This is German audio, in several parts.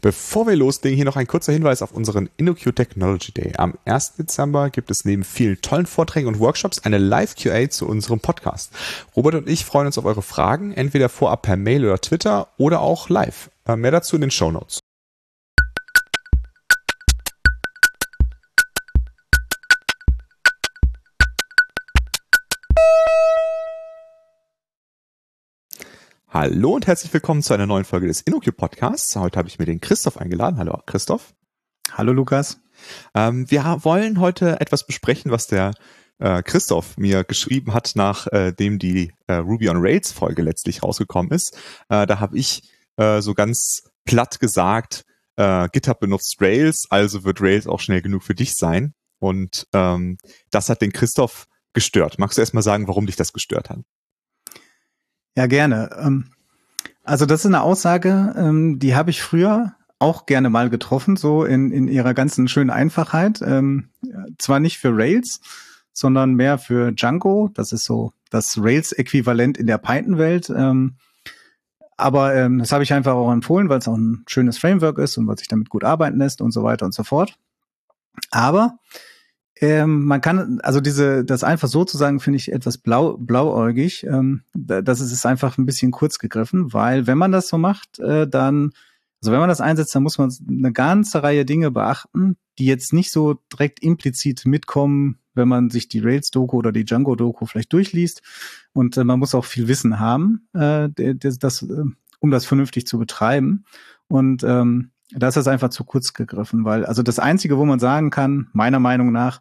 Bevor wir loslegen, hier noch ein kurzer Hinweis auf unseren InnoQ Technology Day. Am 1. Dezember gibt es neben vielen tollen Vorträgen und Workshops eine Live-QA zu unserem Podcast. Robert und ich freuen uns auf eure Fragen, entweder vorab per Mail oder Twitter oder auch live. Äh, mehr dazu in den Show Notes. Hallo und herzlich willkommen zu einer neuen Folge des InnoQ Podcasts. Heute habe ich mir den Christoph eingeladen. Hallo Christoph. Hallo Lukas. Ähm, wir wollen heute etwas besprechen, was der äh, Christoph mir geschrieben hat, nachdem äh, die äh, Ruby on Rails Folge letztlich rausgekommen ist. Äh, da habe ich äh, so ganz platt gesagt, äh, GitHub benutzt Rails, also wird Rails auch schnell genug für dich sein. Und ähm, das hat den Christoph gestört. Magst du erst mal sagen, warum dich das gestört hat? Ja, gerne. Ähm, also das ist eine Aussage, ähm, die habe ich früher auch gerne mal getroffen, so in, in ihrer ganzen schönen Einfachheit. Ähm, zwar nicht für Rails, sondern mehr für Django. Das ist so das Rails-Äquivalent in der Python-Welt. aber das habe ich einfach auch empfohlen, weil es auch ein schönes Framework ist und weil sich damit gut arbeiten lässt und so weiter und so fort. Aber ähm, man kann, also diese, das einfach so zu sagen, finde ich etwas blau, blauäugig. Ähm, das ist, einfach ein bisschen kurz gegriffen, weil wenn man das so macht, äh, dann, also wenn man das einsetzt, dann muss man eine ganze Reihe Dinge beachten, die jetzt nicht so direkt implizit mitkommen, wenn man sich die Rails-Doku oder die Django-Doku vielleicht durchliest. Und äh, man muss auch viel Wissen haben, äh, das, das, äh, um das vernünftig zu betreiben. Und ähm, da ist das einfach zu kurz gegriffen, weil also das Einzige, wo man sagen kann, meiner Meinung nach,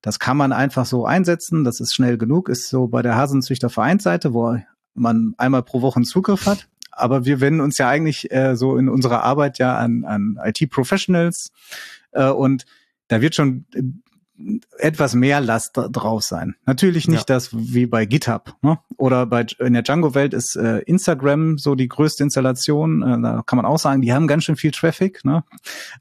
das kann man einfach so einsetzen, das ist schnell genug, ist so bei der Hasenzüchter Vereinsseite, wo man einmal pro Woche einen Zugriff hat. Aber wir wenden uns ja eigentlich äh, so in unserer Arbeit ja an, an IT-Professionals äh, und da wird schon etwas mehr Last drauf sein. Natürlich nicht ja. das wie bei GitHub ne? oder bei in der Django-Welt ist äh, Instagram so die größte Installation. Äh, da kann man auch sagen, die haben ganz schön viel Traffic ne?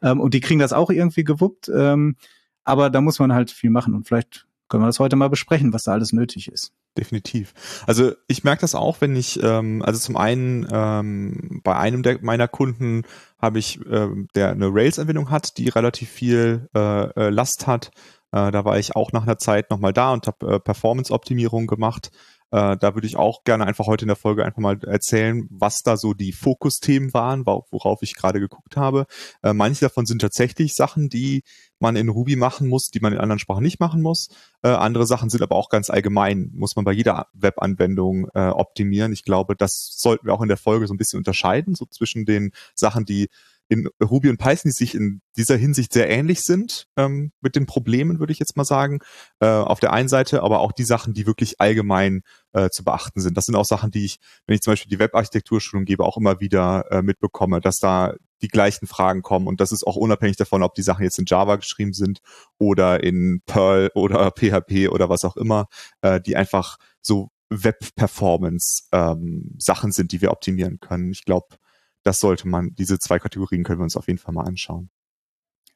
ähm, und die kriegen das auch irgendwie gewuppt. Ähm, aber da muss man halt viel machen und vielleicht können wir das heute mal besprechen, was da alles nötig ist. Definitiv. Also ich merke das auch, wenn ich, ähm, also zum einen ähm, bei einem der, meiner Kunden habe ich, ähm, der eine Rails-Anwendung hat, die relativ viel äh, äh Last hat äh, da war ich auch nach einer Zeit nochmal da und habe äh, Performance-Optimierung gemacht. Äh, da würde ich auch gerne einfach heute in der Folge einfach mal erzählen, was da so die Fokusthemen waren, worauf ich gerade geguckt habe. Äh, manche davon sind tatsächlich Sachen, die man in Ruby machen muss, die man in anderen Sprachen nicht machen muss. Äh, andere Sachen sind aber auch ganz allgemein, muss man bei jeder Webanwendung äh, optimieren. Ich glaube, das sollten wir auch in der Folge so ein bisschen unterscheiden, so zwischen den Sachen, die in Ruby und Python, die sich in dieser Hinsicht sehr ähnlich sind ähm, mit den Problemen, würde ich jetzt mal sagen. Äh, auf der einen Seite, aber auch die Sachen, die wirklich allgemein äh, zu beachten sind. Das sind auch Sachen, die ich, wenn ich zum Beispiel die Webarchitekturschulung gebe, auch immer wieder äh, mitbekomme, dass da die gleichen Fragen kommen und das ist auch unabhängig davon, ob die Sachen jetzt in Java geschrieben sind oder in Perl oder PHP oder was auch immer, äh, die einfach so Web-Performance ähm, sind, die wir optimieren können. Ich glaube, das sollte man, diese zwei Kategorien können wir uns auf jeden Fall mal anschauen.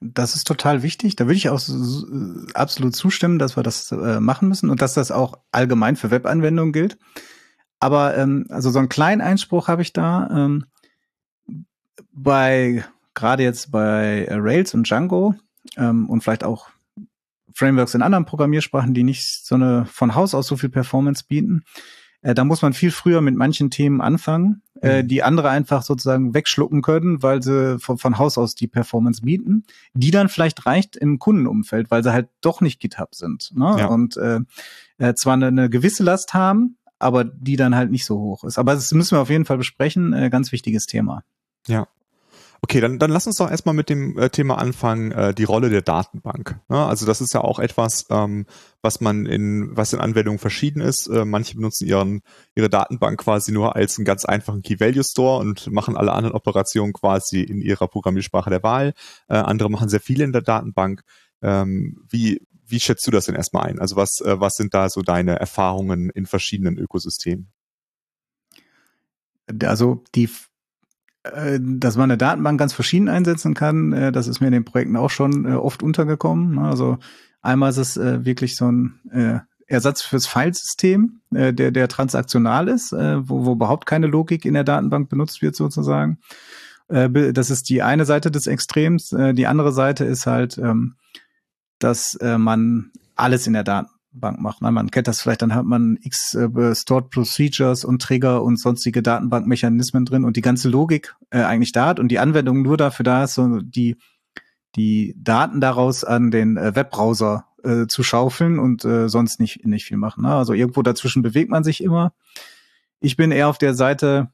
Das ist total wichtig. Da würde ich auch absolut zustimmen, dass wir das äh, machen müssen und dass das auch allgemein für Webanwendungen gilt. Aber ähm, also so einen kleinen Einspruch habe ich da. Ähm, bei gerade jetzt bei Rails und Django ähm, und vielleicht auch Frameworks in anderen Programmiersprachen, die nicht so eine von Haus aus so viel Performance bieten, äh, da muss man viel früher mit manchen Themen anfangen, äh, mhm. die andere einfach sozusagen wegschlucken können, weil sie von, von Haus aus die Performance bieten, die dann vielleicht reicht im Kundenumfeld, weil sie halt doch nicht GitHub sind. Ne? Ja. Und äh, äh, zwar eine, eine gewisse Last haben, aber die dann halt nicht so hoch ist. Aber das müssen wir auf jeden Fall besprechen. Äh, ganz wichtiges Thema. Ja. Okay, dann, dann lass uns doch erstmal mit dem äh, Thema anfangen, äh, die Rolle der Datenbank. Ja, also das ist ja auch etwas, ähm, was man in, was in Anwendungen verschieden ist. Äh, manche benutzen ihren, ihre Datenbank quasi nur als einen ganz einfachen Key-Value-Store und machen alle anderen Operationen quasi in ihrer Programmiersprache der Wahl. Äh, andere machen sehr viele in der Datenbank. Ähm, wie, wie schätzt du das denn erstmal ein? Also was, äh, was sind da so deine Erfahrungen in verschiedenen Ökosystemen? Also die dass man eine Datenbank ganz verschieden einsetzen kann, äh, das ist mir in den Projekten auch schon äh, oft untergekommen. Ne? Also einmal ist es wirklich so ein Ersatz fürs Filesystem, der, der transaktional ist, wo, wo überhaupt keine Logik in der Datenbank benutzt wird sozusagen. Äh, das ist die eine Seite des Extrems. Äh, die andere Seite ist halt, ähm, dass äh, man alles in der Datenbank macht. Ne? Man kennt das vielleicht, dann hat man x äh, Stored Procedures und Trigger und sonstige Datenbankmechanismen drin und die ganze Logik äh, eigentlich da hat und die Anwendung nur dafür da ist, so die die Daten daraus an den äh, Webbrowser äh, zu schaufeln und äh, sonst nicht nicht viel machen. Ne? Also irgendwo dazwischen bewegt man sich immer. Ich bin eher auf der Seite,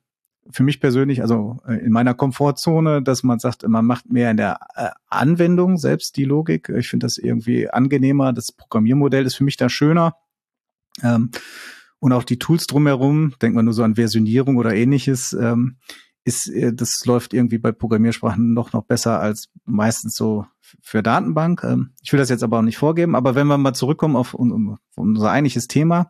für mich persönlich, also äh, in meiner Komfortzone, dass man sagt, man macht mehr in der äh, Anwendung selbst die Logik. Ich finde das irgendwie angenehmer. Das Programmiermodell ist für mich da schöner. Ähm, und auch die Tools drumherum, denkt man nur so an Versionierung oder ähnliches, ähm, ist, äh, das läuft irgendwie bei Programmiersprachen noch, noch besser als meistens so für Datenbank. Ähm, ich will das jetzt aber auch nicht vorgeben, aber wenn wir mal zurückkommen auf, unser eigentliches Thema,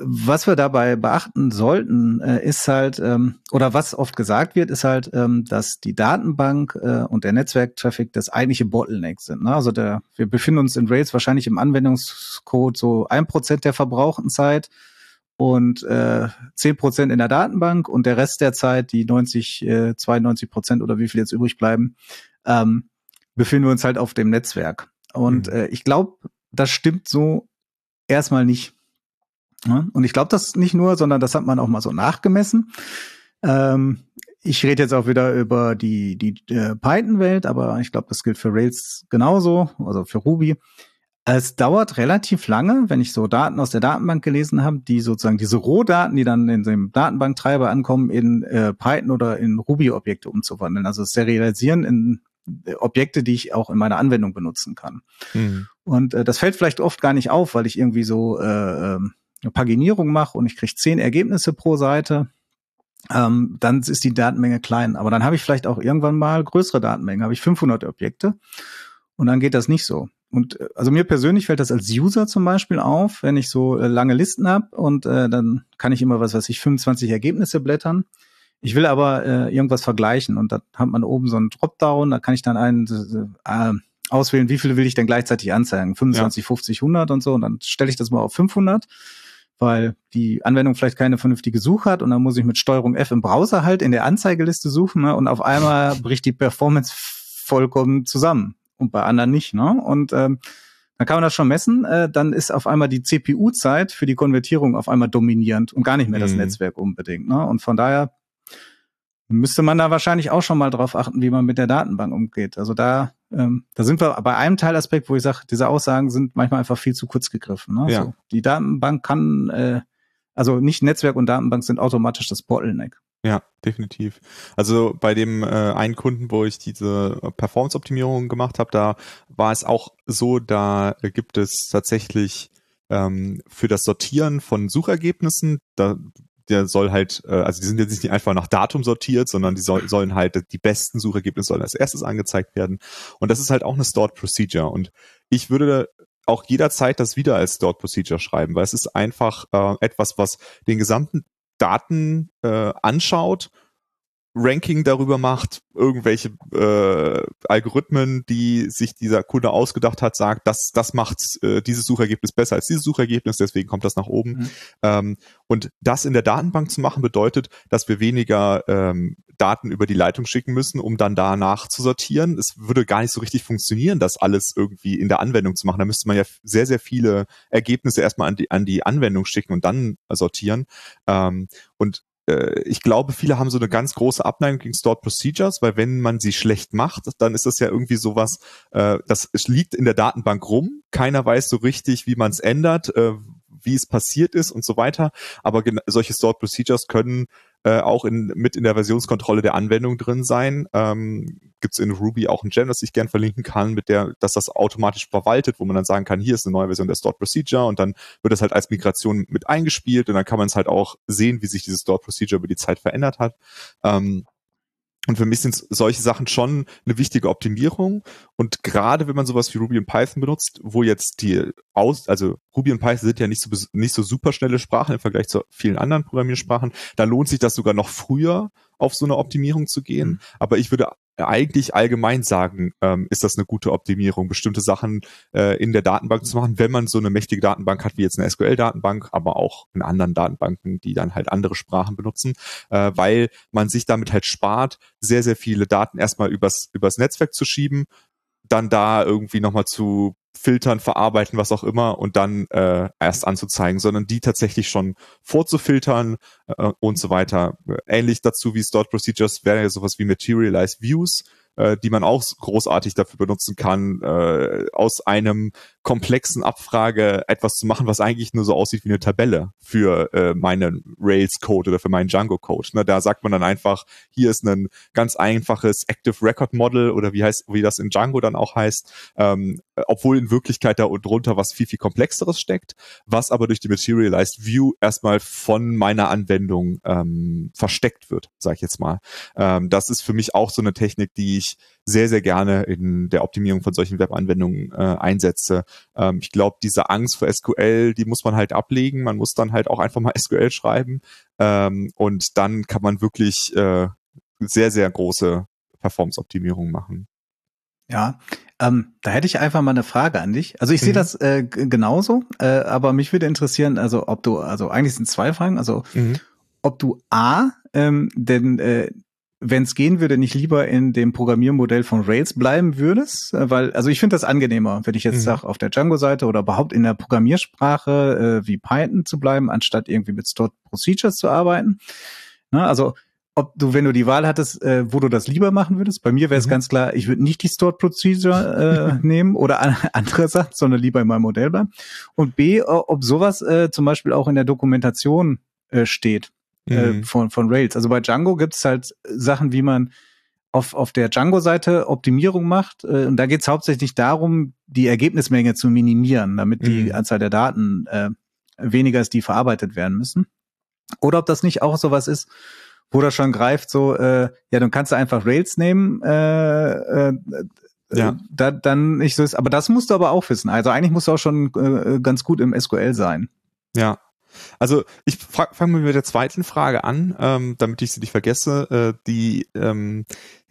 was wir dabei beachten sollten, äh, ist halt, ähm, oder was oft gesagt wird, ist halt, ähm, dass die Datenbank äh, und der Netzwerktraffic das eigentliche Bottleneck sind. Ne? Also der, wir befinden uns in Rails wahrscheinlich im Anwendungscode so ein Prozent der verbrauchten Zeit und äh, 10% in der Datenbank und der Rest der Zeit, die 90, äh, 92 Prozent oder wie viel jetzt übrig bleiben, ähm, befinden wir uns halt auf dem Netzwerk. Und mhm. äh, ich glaube, das stimmt so erstmal nicht. Und ich glaube das nicht nur, sondern das hat man auch mal so nachgemessen. Ähm, ich rede jetzt auch wieder über die, die äh, Python-Welt, aber ich glaube, das gilt für Rails genauso, also für Ruby. Es dauert relativ lange, wenn ich so Daten aus der Datenbank gelesen habe, die sozusagen diese Rohdaten, die dann in dem Datenbanktreiber ankommen, in äh, Python oder in Ruby-Objekte umzuwandeln. Also serialisieren in äh, Objekte, die ich auch in meiner Anwendung benutzen kann. Mhm. Und äh, das fällt vielleicht oft gar nicht auf, weil ich irgendwie so äh, ähm, Paginierung mache und ich kriege zehn Ergebnisse pro Seite, ähm, dann ist die Datenmenge klein. Aber dann habe ich vielleicht auch irgendwann mal größere Datenmengen, habe ich 500 Objekte und dann geht das nicht so. Und äh, also mir persönlich fällt das als User zum Beispiel auf, wenn ich so äh, lange Listen habe und äh, dann kann ich immer was weiß ich 25 Ergebnisse blättern. Ich will aber äh, irgendwas vergleichen und da hat man oben so einen Dropdown, da kann ich dann einen äh, auswählen, wie viele will ich denn gleichzeitig anzeigen, 25, ja. 50, 100 und so und dann stelle ich das mal auf 500 weil die Anwendung vielleicht keine vernünftige Suche hat und dann muss ich mit Steuerung F im Browser halt in der Anzeigeliste suchen ne, und auf einmal bricht die Performance vollkommen zusammen und bei anderen nicht. Ne? Und ähm, dann kann man das schon messen, äh, dann ist auf einmal die CPU-Zeit für die Konvertierung auf einmal dominierend und gar nicht mehr das mhm. Netzwerk unbedingt. Ne? Und von daher müsste man da wahrscheinlich auch schon mal drauf achten, wie man mit der Datenbank umgeht. Also da, ähm, da sind wir bei einem Teilaspekt, wo ich sage, diese Aussagen sind manchmal einfach viel zu kurz gegriffen. Ne? Ja. So, die Datenbank kann, äh, also nicht Netzwerk und Datenbank sind automatisch das Bottleneck. Ja, definitiv. Also bei dem äh, einen Kunden, wo ich diese Performance-Optimierung gemacht habe, da war es auch so, da gibt es tatsächlich ähm, für das Sortieren von Suchergebnissen, da der soll halt, äh, also die sind jetzt nicht einfach nach Datum sortiert, sondern die soll, sollen halt, die besten Suchergebnisse sollen als erstes angezeigt werden. Und das ist halt auch eine Stored Procedure. Und ich würde auch jederzeit das wieder als Stored Procedure schreiben, weil es ist einfach äh, etwas, was den gesamten Daten äh, anschaut Ranking darüber macht, irgendwelche äh, Algorithmen, die sich dieser Kunde ausgedacht hat, sagt, das, das macht äh, dieses Suchergebnis besser als dieses Suchergebnis, deswegen kommt das nach oben. Mhm. Ähm, und das in der Datenbank zu machen, bedeutet, dass wir weniger ähm, Daten über die Leitung schicken müssen, um dann danach zu sortieren. Es würde gar nicht so richtig funktionieren, das alles irgendwie in der Anwendung zu machen. Da müsste man ja sehr, sehr viele Ergebnisse erstmal an die, an die Anwendung schicken und dann sortieren. Ähm, und ich glaube, viele haben so eine ganz große Abneigung gegen Stored Procedures, weil wenn man sie schlecht macht, dann ist das ja irgendwie sowas, äh, das liegt in der Datenbank rum. Keiner weiß so richtig, wie man es ändert, äh, wie es passiert ist und so weiter. Aber solche Stored Procedures können äh, auch in, mit in der Versionskontrolle der Anwendung drin sein. Ähm, Gibt es in Ruby auch ein Gem, das ich gern verlinken kann, mit der, dass das automatisch verwaltet, wo man dann sagen kann, hier ist eine neue Version der Stored Procedure und dann wird das halt als Migration mit eingespielt und dann kann man es halt auch sehen, wie sich diese Stored Procedure über die Zeit verändert hat. Ähm, und für mich sind solche Sachen schon eine wichtige Optimierung. Und gerade wenn man sowas wie Ruby und Python benutzt, wo jetzt die aus, also Ruby und Python sind ja nicht so, nicht so super schnelle Sprachen im Vergleich zu vielen anderen Programmiersprachen, da lohnt sich das sogar noch früher auf so eine Optimierung zu gehen. Mhm. Aber ich würde eigentlich allgemein sagen, ähm, ist das eine gute Optimierung, bestimmte Sachen äh, in der Datenbank zu machen, wenn man so eine mächtige Datenbank hat wie jetzt eine SQL-Datenbank, aber auch in anderen Datenbanken, die dann halt andere Sprachen benutzen, äh, weil man sich damit halt spart, sehr, sehr viele Daten erstmal übers, übers Netzwerk zu schieben, dann da irgendwie nochmal zu filtern, verarbeiten, was auch immer und dann äh, erst anzuzeigen, sondern die tatsächlich schon vorzufiltern äh, und so weiter. Ähnlich dazu wie Stored Procedures wäre ja sowas wie Materialized Views, äh, die man auch großartig dafür benutzen kann, äh, aus einem komplexen Abfrage etwas zu machen, was eigentlich nur so aussieht wie eine Tabelle für äh, meinen Rails-Code oder für meinen Django-Code. Ne, da sagt man dann einfach, hier ist ein ganz einfaches Active Record Model oder wie heißt, wie das in Django dann auch heißt, ähm, obwohl in Wirklichkeit da drunter was viel, viel komplexeres steckt, was aber durch die Materialized View erstmal von meiner Anwendung ähm, versteckt wird, sage ich jetzt mal. Ähm, das ist für mich auch so eine Technik, die ich sehr, sehr gerne in der Optimierung von solchen Webanwendungen äh, einsetze. Ähm, ich glaube, diese Angst vor SQL, die muss man halt ablegen. Man muss dann halt auch einfach mal SQL schreiben ähm, und dann kann man wirklich äh, sehr, sehr große Performance-Optimierungen machen. Ja, ähm, da hätte ich einfach mal eine Frage an dich. Also ich mhm. sehe das äh, genauso, äh, aber mich würde interessieren, also ob du, also eigentlich sind zwei Fragen, also mhm. ob du A, ähm, denn äh, wenn es gehen würde, nicht lieber in dem Programmiermodell von Rails bleiben würdest? Äh, weil, also ich finde das angenehmer, wenn ich jetzt mhm. sage, auf der Django-Seite oder überhaupt in der Programmiersprache äh, wie Python zu bleiben, anstatt irgendwie mit Stored Procedures zu arbeiten. Na, also ob du, wenn du die Wahl hattest, äh, wo du das lieber machen würdest. Bei mir wäre es mhm. ganz klar, ich würde nicht die Stored Procedure äh, nehmen oder an, andere Sachen, sondern lieber in meinem Modell bleiben. Und B, ob sowas äh, zum Beispiel auch in der Dokumentation äh, steht. Äh, mhm. von, von Rails. Also bei Django gibt es halt Sachen, wie man auf, auf der Django-Seite Optimierung macht. Äh, und da geht es hauptsächlich darum, die Ergebnismenge zu minimieren, damit die mhm. Anzahl der Daten äh, weniger ist, die verarbeitet werden müssen. Oder ob das nicht auch sowas ist, wo das schon greift, so, äh, ja, dann kannst du einfach Rails nehmen, äh, äh, ja. da, dann nicht so ist. Aber das musst du aber auch wissen. Also eigentlich musst du auch schon äh, ganz gut im SQL sein. Ja, also ich fange mal mit der zweiten Frage an, ähm, damit ich sie nicht vergesse. Äh, die, ähm,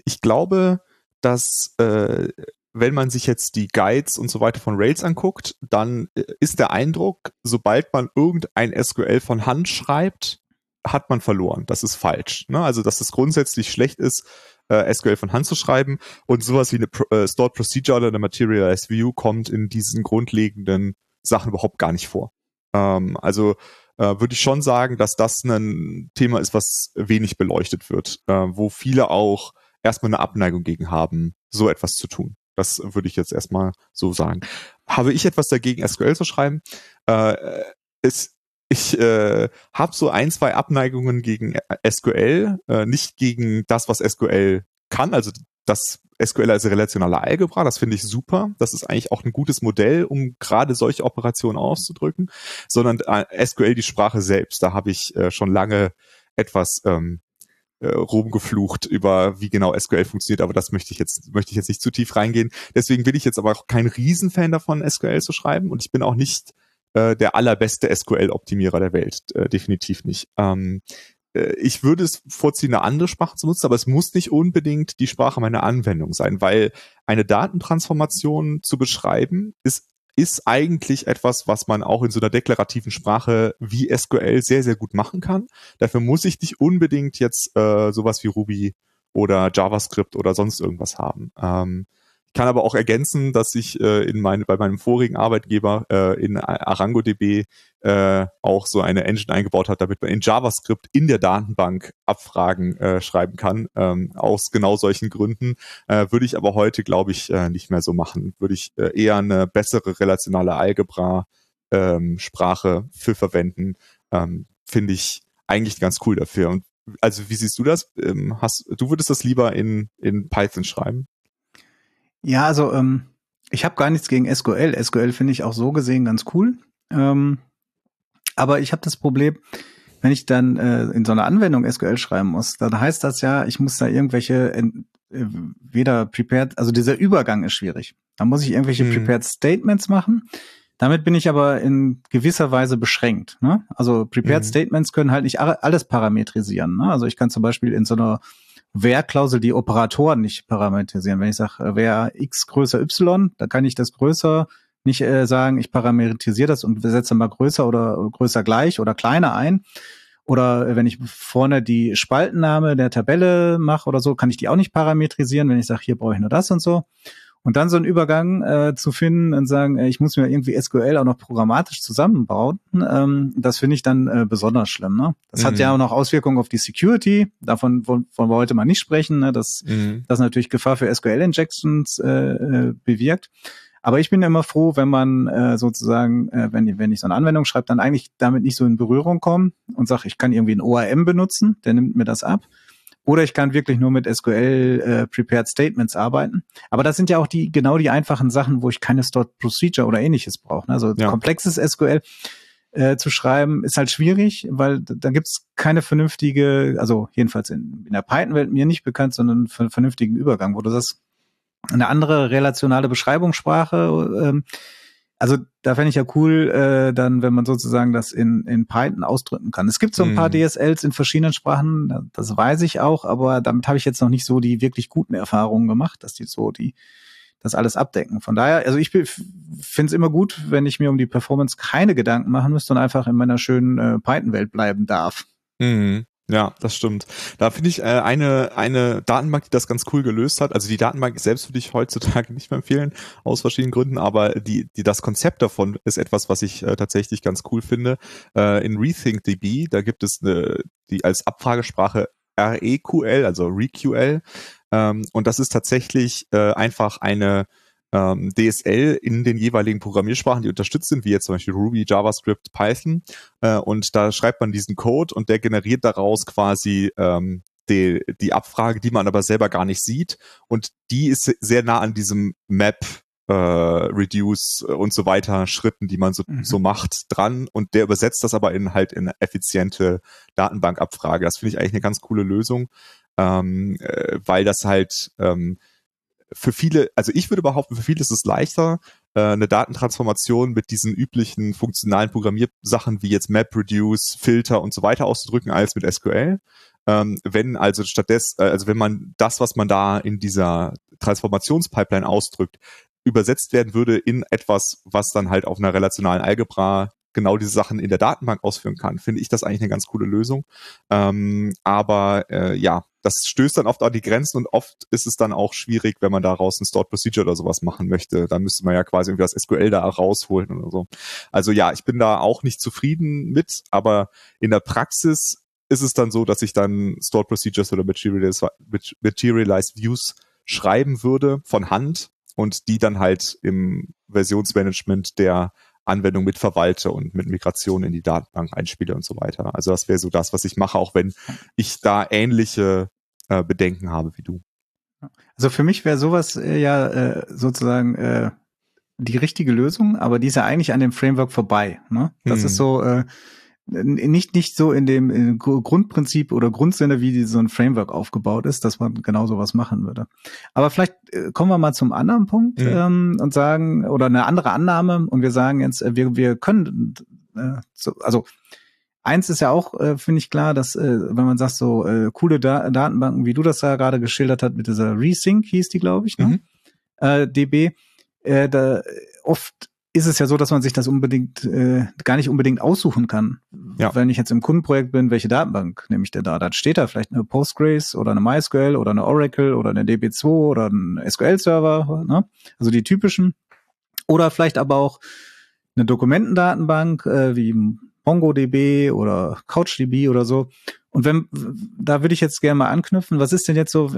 ich glaube, dass äh, wenn man sich jetzt die Guides und so weiter von Rails anguckt, dann äh, ist der Eindruck, sobald man irgendein SQL von Hand schreibt, hat man verloren. Das ist falsch. Ne? Also, dass es grundsätzlich schlecht ist, äh, SQL von Hand zu schreiben und sowas wie eine Pro äh, Stored Procedure oder eine Materialized View kommt in diesen grundlegenden Sachen überhaupt gar nicht vor. Ähm, also äh, würde ich schon sagen, dass das ein Thema ist, was wenig beleuchtet wird, äh, wo viele auch erstmal eine Abneigung gegen haben, so etwas zu tun. Das würde ich jetzt erstmal so sagen. Habe ich etwas dagegen, SQL zu schreiben? Äh, es, ich äh, habe so ein, zwei Abneigungen gegen SQL, äh, nicht gegen das, was SQL kann, also das SQL als relationale Algebra, das finde ich super. Das ist eigentlich auch ein gutes Modell, um gerade solche Operationen auszudrücken, sondern äh, SQL die Sprache selbst. Da habe ich äh, schon lange etwas ähm, äh, rumgeflucht über wie genau SQL funktioniert, aber das möchte ich jetzt möchte ich jetzt nicht zu tief reingehen. Deswegen bin ich jetzt aber auch kein Riesenfan davon, SQL zu schreiben und ich bin auch nicht äh, der allerbeste SQL-Optimierer der Welt, äh, definitiv nicht. Ähm, äh, ich würde es vorziehen, eine andere Sprache zu nutzen, aber es muss nicht unbedingt die Sprache meiner Anwendung sein, weil eine Datentransformation zu beschreiben ist ist eigentlich etwas, was man auch in so einer deklarativen Sprache wie SQL sehr, sehr gut machen kann. Dafür muss ich nicht unbedingt jetzt äh, sowas wie Ruby oder JavaScript oder sonst irgendwas haben. Ähm, kann aber auch ergänzen, dass ich äh, in meine, bei meinem vorigen Arbeitgeber äh, in ArangoDB äh, auch so eine Engine eingebaut hat, damit man in JavaScript in der Datenbank Abfragen äh, schreiben kann. Ähm, aus genau solchen Gründen äh, würde ich aber heute, glaube ich, äh, nicht mehr so machen. Würde ich äh, eher eine bessere relationale Algebra ähm, Sprache für verwenden. Ähm, Finde ich eigentlich ganz cool dafür. Und also wie siehst du das? Ähm, hast, du würdest das lieber in, in Python schreiben? Ja, also ähm, ich habe gar nichts gegen SQL. SQL finde ich auch so gesehen ganz cool. Ähm, aber ich habe das Problem, wenn ich dann äh, in so einer Anwendung SQL schreiben muss, dann heißt das ja, ich muss da irgendwelche äh, weder prepared, also dieser Übergang ist schwierig. Da muss ich irgendwelche hm. prepared Statements machen. Damit bin ich aber in gewisser Weise beschränkt. Ne? Also prepared hm. Statements können halt nicht alles parametrisieren. Ne? Also ich kann zum Beispiel in so einer Wer-Klausel die Operatoren nicht parametrisieren. Wenn ich sage, äh, wer x größer y, dann kann ich das größer nicht äh, sagen, ich parametrisiere das und setze mal größer oder größer gleich oder kleiner ein. Oder wenn ich vorne die Spaltenname der Tabelle mache oder so, kann ich die auch nicht parametrisieren, wenn ich sage, hier brauche ich nur das und so. Und dann so einen Übergang äh, zu finden und sagen, äh, ich muss mir irgendwie SQL auch noch programmatisch zusammenbauen, ähm, das finde ich dann äh, besonders schlimm. Ne? Das mhm. hat ja auch noch Auswirkungen auf die Security. Davon wollen wir heute mal nicht sprechen, ne? dass mhm. das natürlich Gefahr für SQL-Injections äh, äh, bewirkt. Aber ich bin immer froh, wenn man äh, sozusagen, äh, wenn, wenn ich so eine Anwendung schreibe, dann eigentlich damit nicht so in Berührung kommen und sage, ich kann irgendwie ein ORM benutzen, der nimmt mir das ab. Oder ich kann wirklich nur mit SQL äh, Prepared Statements arbeiten. Aber das sind ja auch die genau die einfachen Sachen, wo ich keine Stored Procedure oder ähnliches brauche. Ne? Also ja. komplexes SQL äh, zu schreiben ist halt schwierig, weil da gibt's keine vernünftige, also jedenfalls in, in der Python-Welt mir nicht bekannt, sondern einen vernünftigen Übergang, wo du das eine andere relationale Beschreibungssprache ähm, also da fände ich ja cool, äh, dann, wenn man sozusagen das in, in Python ausdrücken kann. Es gibt so ein paar mhm. DSLs in verschiedenen Sprachen, das weiß ich auch, aber damit habe ich jetzt noch nicht so die wirklich guten Erfahrungen gemacht, dass die so die das alles abdecken. Von daher, also ich finde es immer gut, wenn ich mir um die Performance keine Gedanken machen müsste und einfach in meiner schönen äh, Python-Welt bleiben darf. Mhm. Ja, das stimmt. Da finde ich äh, eine, eine Datenbank, die das ganz cool gelöst hat. Also die Datenbank selbst würde ich heutzutage nicht mehr empfehlen, aus verschiedenen Gründen, aber die, die, das Konzept davon ist etwas, was ich äh, tatsächlich ganz cool finde. Äh, in RethinkDB, da gibt es eine, die als Abfragesprache REQL, also ReQL. Ähm, und das ist tatsächlich äh, einfach eine ähm, DSL in den jeweiligen Programmiersprachen, die unterstützt sind, wie jetzt zum Beispiel Ruby, JavaScript, Python. Äh, und da schreibt man diesen Code und der generiert daraus quasi ähm, die, die Abfrage, die man aber selber gar nicht sieht. Und die ist sehr nah an diesem Map äh, Reduce und so weiter Schritten, die man so, mhm. so macht, dran. Und der übersetzt das aber in halt in effiziente Datenbankabfrage. Das finde ich eigentlich eine ganz coole Lösung, ähm, äh, weil das halt ähm, für viele, also ich würde behaupten, für viele ist es leichter, äh, eine Datentransformation mit diesen üblichen funktionalen Programmiersachen wie jetzt Map, Reduce, Filter und so weiter auszudrücken als mit SQL. Ähm, wenn also stattdessen, äh, also wenn man das, was man da in dieser Transformationspipeline ausdrückt, übersetzt werden würde in etwas, was dann halt auf einer relationalen Algebra genau diese Sachen in der Datenbank ausführen kann, finde ich das eigentlich eine ganz coole Lösung. Ähm, aber äh, ja, das stößt dann oft an die Grenzen und oft ist es dann auch schwierig, wenn man daraus ein Stored Procedure oder sowas machen möchte. Dann müsste man ja quasi irgendwie das SQL da rausholen oder so. Also ja, ich bin da auch nicht zufrieden mit, aber in der Praxis ist es dann so, dass ich dann Stored Procedures oder Materialized, Materialized Views schreiben würde von Hand und die dann halt im Versionsmanagement der Anwendung mit verwalte und mit Migration in die Datenbank einspiele und so weiter. Also das wäre so das, was ich mache, auch wenn ich da ähnliche äh, Bedenken habe wie du. Also für mich wäre sowas äh, ja äh, sozusagen äh, die richtige Lösung, aber die ist ja eigentlich an dem Framework vorbei. Ne? Das hm. ist so, äh, nicht nicht so in dem in Grundprinzip oder Grundsinne, wie so ein Framework aufgebaut ist, dass man genau sowas machen würde. Aber vielleicht äh, kommen wir mal zum anderen Punkt mhm. ähm, und sagen oder eine andere Annahme und wir sagen jetzt, äh, wir wir können äh, so, also eins ist ja auch, äh, finde ich klar, dass äh, wenn man sagt so äh, coole da Datenbanken, wie du das ja gerade geschildert hast mit dieser Resync hieß die, glaube ich, ne? Mhm. Äh, DB, äh, da oft ist es ja so, dass man sich das unbedingt äh, gar nicht unbedingt aussuchen kann. Ja. Wenn ich jetzt im Kundenprojekt bin, welche Datenbank nehme ich denn da? Dann steht da vielleicht eine Postgres oder eine MySQL oder eine Oracle oder eine DB2 oder ein SQL-Server, ne? also die typischen. Oder vielleicht aber auch eine Dokumentendatenbank äh, wie MongoDB oder CouchDB oder so. Und wenn, da würde ich jetzt gerne mal anknüpfen, was ist denn jetzt so,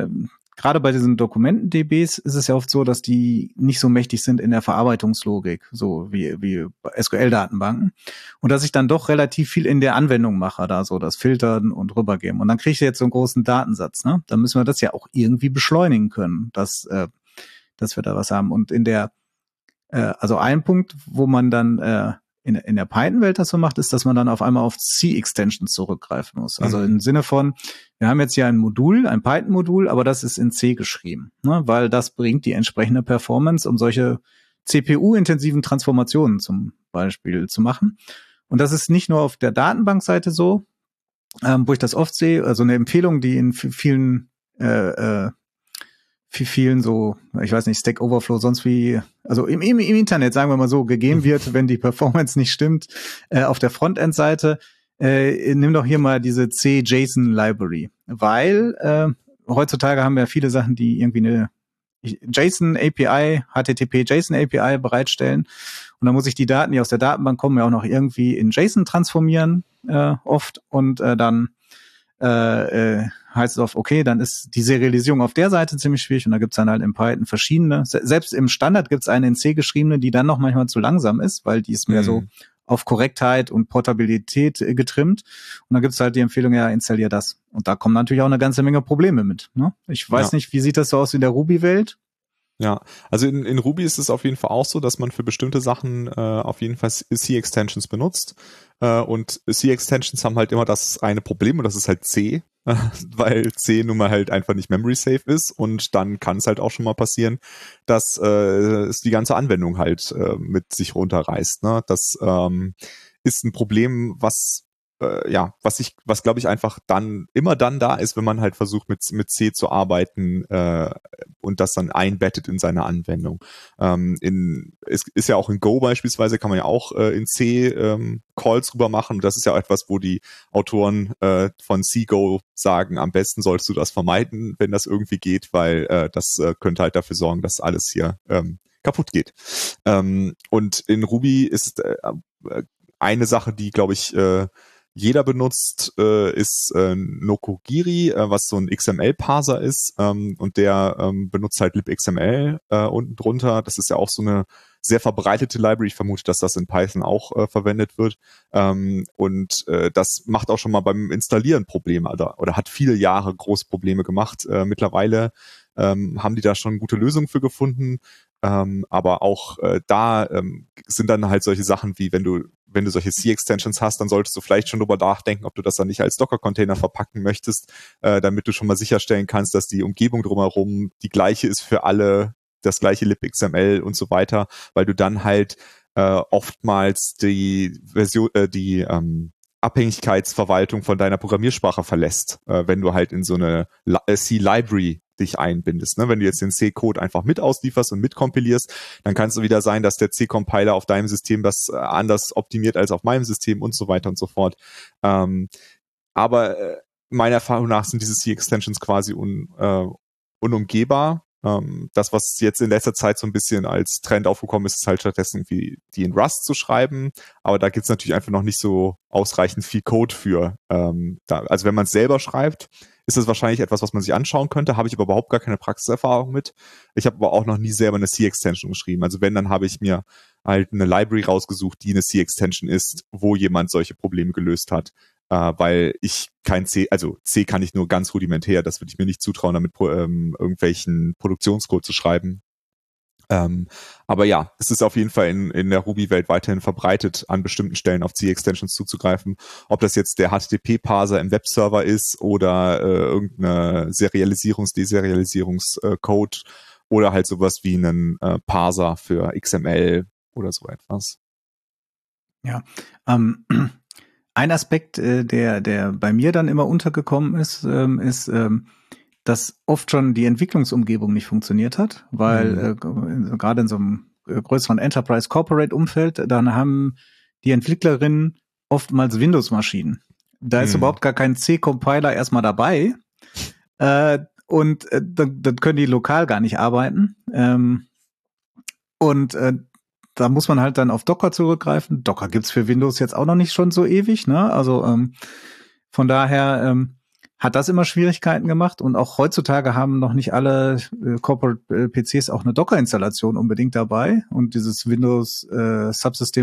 gerade bei diesen Dokumenten-DBs ist es ja oft so, dass die nicht so mächtig sind in der Verarbeitungslogik, so wie, wie SQL-Datenbanken. Und dass ich dann doch relativ viel in der Anwendung mache, da so das Filtern und rübergeben. Und dann kriege ich jetzt so einen großen Datensatz, ne? Dann müssen wir das ja auch irgendwie beschleunigen können, dass, äh, dass wir da was haben. Und in der, äh, also ein Punkt, wo man dann äh, in, in der Python-Welt das so macht, ist, dass man dann auf einmal auf C-Extensions zurückgreifen muss. Also mhm. im Sinne von, wir haben jetzt hier ein Modul, ein Python-Modul, aber das ist in C geschrieben, ne? weil das bringt die entsprechende Performance, um solche CPU-intensiven Transformationen zum Beispiel zu machen. Und das ist nicht nur auf der Datenbankseite so, ähm, wo ich das oft sehe, also eine Empfehlung, die in vielen äh, äh, vielen so, ich weiß nicht, Stack Overflow, sonst wie, also im, im, im Internet, sagen wir mal so, gegeben wird, wenn die Performance nicht stimmt, äh, auf der Frontend-Seite, äh, nimm doch hier mal diese C-JSON Library, weil äh, heutzutage haben wir viele Sachen, die irgendwie eine JSON API, HTTP JSON API bereitstellen. Und dann muss ich die Daten, die aus der Datenbank kommen, ja auch noch irgendwie in JSON transformieren, äh, oft. Und äh, dann äh, äh, heißt es auf, okay, dann ist die Serialisierung auf der Seite ziemlich schwierig und da gibt's dann halt in Python verschiedene. Selbst im Standard gibt's eine in C geschriebene, die dann noch manchmal zu langsam ist, weil die ist mehr mhm. so auf Korrektheit und Portabilität äh, getrimmt. Und dann gibt's halt die Empfehlung, ja, installier das. Und da kommen natürlich auch eine ganze Menge Probleme mit. Ne? Ich weiß ja. nicht, wie sieht das so aus in der Ruby-Welt? Ja, also in, in Ruby ist es auf jeden Fall auch so, dass man für bestimmte Sachen äh, auf jeden Fall C-Extensions benutzt. Äh, und C-Extensions haben halt immer das eine Problem und das ist halt C, äh, weil C nun mal halt einfach nicht memory safe ist und dann kann es halt auch schon mal passieren, dass äh, es die ganze Anwendung halt äh, mit sich runterreißt. Ne? Das ähm, ist ein Problem, was äh, ja, was ich, was glaube ich einfach dann immer dann da ist, wenn man halt versucht mit mit C zu arbeiten äh, und das dann einbettet in seine Anwendung. Ähm, in es ist ja auch in Go beispielsweise kann man ja auch äh, in C ähm, Calls rüber machen. Das ist ja etwas, wo die Autoren äh, von C-Go sagen, am besten solltest du das vermeiden, wenn das irgendwie geht, weil äh, das äh, könnte halt dafür sorgen, dass alles hier ähm, kaputt geht. Ähm, und in Ruby ist äh, eine Sache, die glaube ich äh, jeder benutzt, äh, ist äh, Nokogiri, äh, was so ein XML-Parser ist ähm, und der ähm, benutzt halt libxml äh, unten drunter. Das ist ja auch so eine sehr verbreitete Library. Ich vermute, dass das in Python auch äh, verwendet wird. Ähm, und äh, das macht auch schon mal beim Installieren Probleme oder, oder hat viele Jahre große Probleme gemacht. Äh, mittlerweile ähm, haben die da schon gute Lösungen für gefunden. Ähm, aber auch äh, da ähm, sind dann halt solche Sachen wie, wenn du, wenn du solche C-Extensions hast, dann solltest du vielleicht schon drüber nachdenken, ob du das dann nicht als Docker-Container verpacken möchtest, äh, damit du schon mal sicherstellen kannst, dass die Umgebung drumherum die gleiche ist für alle, das gleiche libxml und so weiter, weil du dann halt äh, oftmals die Version, äh, die ähm, Abhängigkeitsverwaltung von deiner Programmiersprache verlässt, äh, wenn du halt in so eine äh, C-Library dich einbindest. Ne? Wenn du jetzt den C-Code einfach mit auslieferst und mitkompilierst, dann kann es wieder sein, dass der C-Compiler auf deinem System das äh, anders optimiert als auf meinem System und so weiter und so fort. Ähm, aber äh, meiner Erfahrung nach sind diese C-Extensions quasi un, äh, unumgehbar ähm, das, was jetzt in letzter Zeit so ein bisschen als Trend aufgekommen ist, ist halt stattdessen irgendwie die in Rust zu schreiben. Aber da gibt's natürlich einfach noch nicht so ausreichend viel Code für. Ähm, da, also wenn man es selber schreibt, ist das wahrscheinlich etwas, was man sich anschauen könnte. Habe ich aber überhaupt gar keine Praxiserfahrung mit. Ich habe aber auch noch nie selber eine C-Extension geschrieben. Also wenn, dann habe ich mir halt eine Library rausgesucht, die eine C-Extension ist, wo jemand solche Probleme gelöst hat äh, weil ich kein C, also C kann ich nur ganz rudimentär, das würde ich mir nicht zutrauen, damit ähm, irgendwelchen Produktionscode zu schreiben. Ähm, aber ja, es ist auf jeden Fall in, in der Ruby-Welt weiterhin verbreitet, an bestimmten Stellen auf C-Extensions zuzugreifen. Ob das jetzt der HTTP-Parser im Webserver ist oder äh, irgendeine Serialisierungs-, Deserialisierungscode äh, oder halt sowas wie einen äh, Parser für XML oder so etwas. Ja, ähm, ein Aspekt, äh, der, der bei mir dann immer untergekommen ist, ähm, ist, ähm, dass oft schon die Entwicklungsumgebung nicht funktioniert hat, weil mhm. äh, gerade in so einem äh, größeren Enterprise Corporate Umfeld, dann haben die Entwicklerinnen oftmals Windows-Maschinen. Da ist mhm. überhaupt gar kein C-Compiler erstmal dabei. Äh, und äh, dann, dann können die lokal gar nicht arbeiten. Ähm, und äh, da muss man halt dann auf Docker zurückgreifen. Docker gibt's für Windows jetzt auch noch nicht schon so ewig, ne? Also ähm, von daher ähm, hat das immer Schwierigkeiten gemacht und auch heutzutage haben noch nicht alle äh, Corporate äh, PCs auch eine Docker-Installation unbedingt dabei und dieses Windows äh,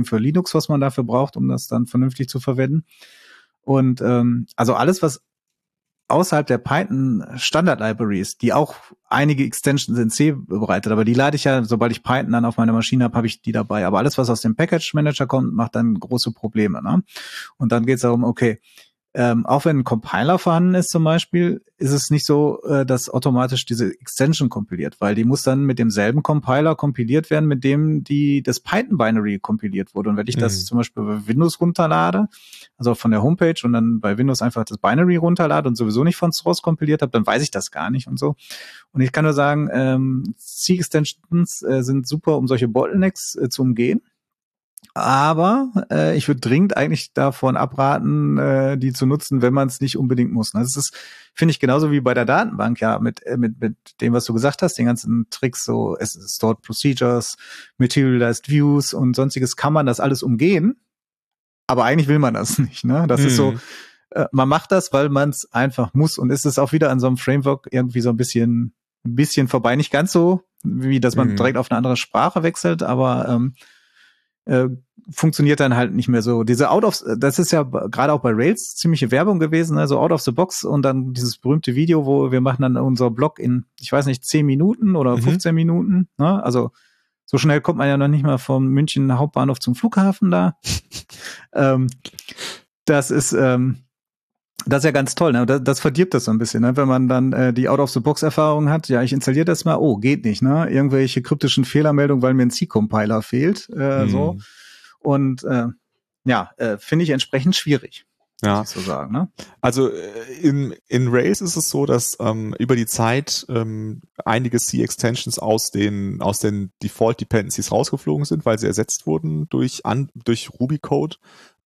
für Linux, was man dafür braucht, um das dann vernünftig zu verwenden. Und ähm, also alles, was außerhalb der Python Standard Libraries, die auch einige Extensions in C bereitet, aber die lade ich ja, sobald ich Python dann auf meiner Maschine habe, habe ich die dabei. Aber alles, was aus dem Package Manager kommt, macht dann große Probleme. Ne? Und dann geht es darum, okay, ähm, auch wenn ein Compiler vorhanden ist zum Beispiel, ist es nicht so, äh, dass automatisch diese Extension kompiliert, weil die muss dann mit demselben Compiler kompiliert werden, mit dem die das Python-Binary kompiliert wurde. Und wenn ich mhm. das zum Beispiel bei Windows runterlade, also von der Homepage und dann bei Windows einfach das Binary runterlade und sowieso nicht von Source kompiliert habe, dann weiß ich das gar nicht und so. Und ich kann nur sagen, ähm, C-Extensions äh, sind super, um solche Bottlenecks äh, zu umgehen. Aber äh, ich würde dringend eigentlich davon abraten, äh, die zu nutzen, wenn man es nicht unbedingt muss. Das ist, finde ich, genauso wie bei der Datenbank, ja, mit, äh, mit, mit dem, was du gesagt hast, den ganzen Tricks, so es Stored Procedures, Materialized Views und sonstiges, kann man das alles umgehen. Aber eigentlich will man das nicht. Ne? Das hm. ist so, mhm. äh, man macht das, weil man es einfach muss. Und ist es auch wieder an so einem Framework irgendwie so ein bisschen, ein bisschen vorbei. Nicht ganz so, wie dass man hm. direkt auf eine andere Sprache wechselt, aber ähm, äh, funktioniert dann halt nicht mehr so. Diese Out of, das ist ja gerade auch bei Rails ziemliche Werbung gewesen, also Out of the Box und dann dieses berühmte Video, wo wir machen dann unser Blog in, ich weiß nicht, 10 Minuten oder mhm. 15 Minuten. Ne? Also so schnell kommt man ja noch nicht mal vom München Hauptbahnhof zum Flughafen da. ähm, das ist, ähm, das ist ja ganz toll, ne? Das, das verdirbt das so ein bisschen, ne? Wenn man dann äh, die Out-of-the-Box-Erfahrung hat, ja, ich installiere das mal, oh, geht nicht, ne? Irgendwelche kryptischen Fehlermeldungen, weil mir ein C-Compiler fehlt, äh, mhm. so. Und äh, ja, äh, finde ich entsprechend schwierig. Ja, so sagen, ne? Also äh, in, in Rails ist es so, dass ähm, über die Zeit ähm, einige C-Extensions aus den aus den Default Dependencies rausgeflogen sind, weil sie ersetzt wurden durch an, durch Ruby Code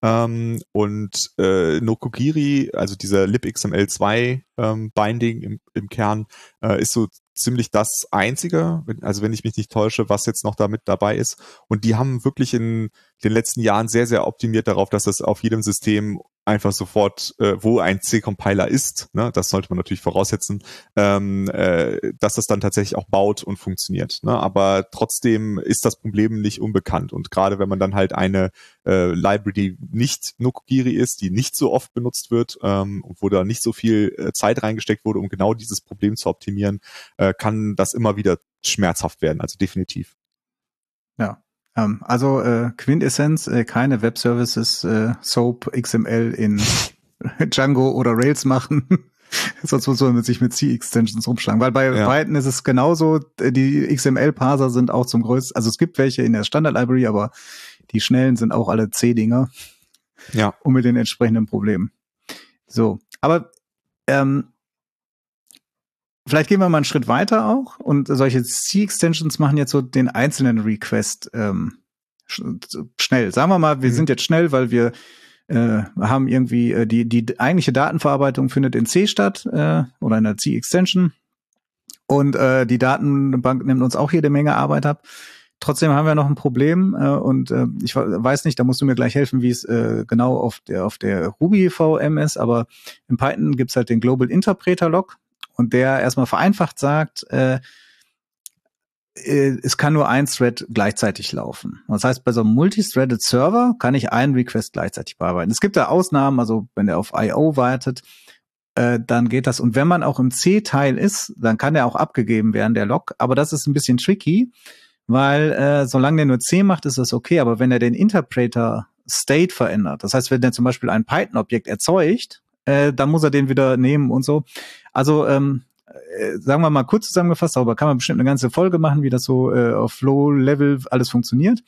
ähm, und äh, Nokogiri, also dieser libxml2 ähm, Binding im, im Kern, äh, ist so ziemlich das einzige, also wenn ich mich nicht täusche, was jetzt noch damit dabei ist. Und die haben wirklich in den letzten Jahren sehr, sehr optimiert darauf, dass das auf jedem System einfach sofort, äh, wo ein C-Compiler ist, ne, das sollte man natürlich voraussetzen, ähm, äh, dass das dann tatsächlich auch baut und funktioniert. Ne? Aber trotzdem ist das Problem nicht unbekannt. Und gerade wenn man dann halt eine äh, Library, die nicht Nokogiri ist, die nicht so oft benutzt wird, ähm, wo da nicht so viel äh, Zeit reingesteckt wurde, um genau dieses Problem zu optimieren, äh, kann das immer wieder schmerzhaft werden. Also definitiv. Ähm, also äh, Quintessenz, äh, keine Web-Services äh, SOAP XML in Django oder Rails machen. Sonst muss man sich mit C-Extensions rumschlagen. Weil bei ja. beiden ist es genauso, die XML-Parser sind auch zum größten, also es gibt welche in der Standard-Library, aber die schnellen sind auch alle C-Dinger. Ja. Und mit den entsprechenden Problemen. So. Aber ähm, Vielleicht gehen wir mal einen Schritt weiter auch und solche C-Extensions machen jetzt so den einzelnen Request ähm, schnell. Sagen wir mal, wir mhm. sind jetzt schnell, weil wir äh, haben irgendwie äh, die die eigentliche Datenverarbeitung findet in C statt äh, oder in der C-Extension und äh, die Datenbank nimmt uns auch jede Menge Arbeit ab. Trotzdem haben wir noch ein Problem äh, und äh, ich weiß nicht, da musst du mir gleich helfen, wie es äh, genau auf der auf der Ruby VM ist, aber in Python gibt's halt den Global Interpreter Log und der erstmal vereinfacht sagt, äh, äh, es kann nur ein Thread gleichzeitig laufen. Das heißt, bei so einem multithreaded Server kann ich einen Request gleichzeitig bearbeiten. Es gibt da Ausnahmen, also wenn der auf I.O. wartet, äh, dann geht das. Und wenn man auch im C-Teil ist, dann kann der auch abgegeben werden, der Log. Aber das ist ein bisschen tricky, weil äh, solange der nur C macht, ist das okay. Aber wenn er den Interpreter State verändert, das heißt, wenn der zum Beispiel ein Python-Objekt erzeugt, äh, dann muss er den wieder nehmen und so. Also ähm, äh, sagen wir mal kurz zusammengefasst, darüber kann man bestimmt eine ganze Folge machen, wie das so äh, auf Low-Level alles funktioniert.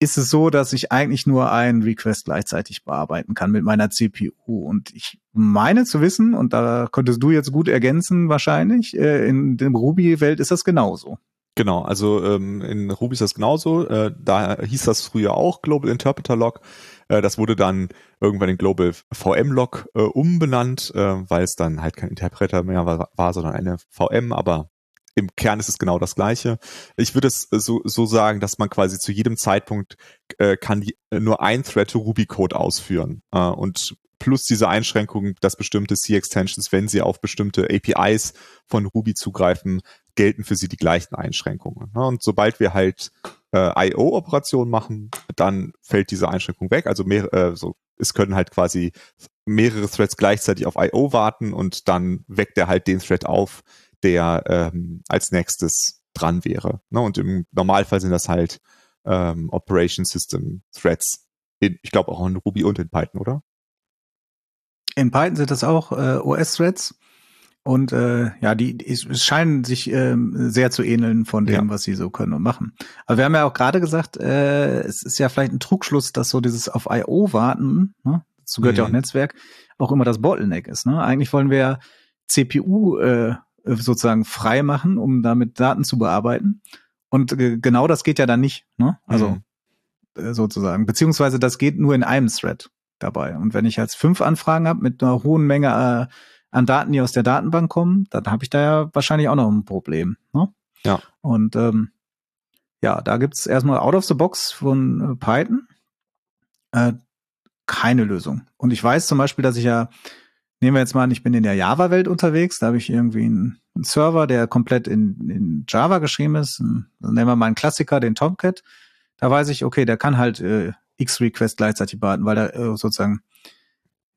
Ist es so, dass ich eigentlich nur einen Request gleichzeitig bearbeiten kann mit meiner CPU. Und ich meine zu wissen, und da könntest du jetzt gut ergänzen wahrscheinlich, äh, in der Ruby-Welt ist das genauso. Genau, also ähm, in Ruby ist das genauso. Äh, da hieß das früher auch Global Interpreter Log. Äh, das wurde dann irgendwann in Global VM Log äh, umbenannt, äh, weil es dann halt kein Interpreter mehr war, war, sondern eine VM, aber im Kern ist es genau das Gleiche. Ich würde es so, so sagen, dass man quasi zu jedem Zeitpunkt äh, kann die, äh, nur ein Thread Ruby Code ausführen äh, und plus diese Einschränkung, dass bestimmte C-Extensions, wenn sie auf bestimmte APIs von Ruby zugreifen, gelten für sie die gleichen Einschränkungen. Ne? Und sobald wir halt äh, IO-Operationen machen, dann fällt diese Einschränkung weg. Also mehr, äh, so, es können halt quasi mehrere Threads gleichzeitig auf IO warten und dann weckt er halt den Thread auf, der ähm, als nächstes dran wäre. Ne? Und im Normalfall sind das halt ähm, Operation System Threads. In, ich glaube auch in Ruby und in Python, oder? In Python sind das auch äh, OS-Threads. Und äh, ja, die, die es scheinen sich äh, sehr zu ähneln von dem, ja. was sie so können und machen. Aber wir haben ja auch gerade gesagt, äh, es ist ja vielleicht ein Trugschluss, dass so dieses auf I.O. warten, ne? dazu gehört mhm. ja auch mhm. Netzwerk, auch immer das Bottleneck ist. Ne? Eigentlich wollen wir ja CPU äh, sozusagen frei machen, um damit Daten zu bearbeiten. Und äh, genau das geht ja dann nicht. Ne? Also mhm. äh, sozusagen. Beziehungsweise das geht nur in einem Thread dabei. Und wenn ich jetzt fünf Anfragen habe mit einer hohen Menge äh, an Daten, die aus der Datenbank kommen, dann habe ich da ja wahrscheinlich auch noch ein Problem. Ne? Ja. Und ähm, ja, da gibt's erstmal out of the box von äh, Python äh, keine Lösung. Und ich weiß zum Beispiel, dass ich ja, nehmen wir jetzt mal an, ich bin in der Java-Welt unterwegs, da habe ich irgendwie einen, einen, Server, der komplett in, in Java geschrieben ist. Ein, nehmen wir mal einen Klassiker, den Tomcat. Da weiß ich, okay, der kann halt äh, X-Request gleichzeitig warten, weil er äh, sozusagen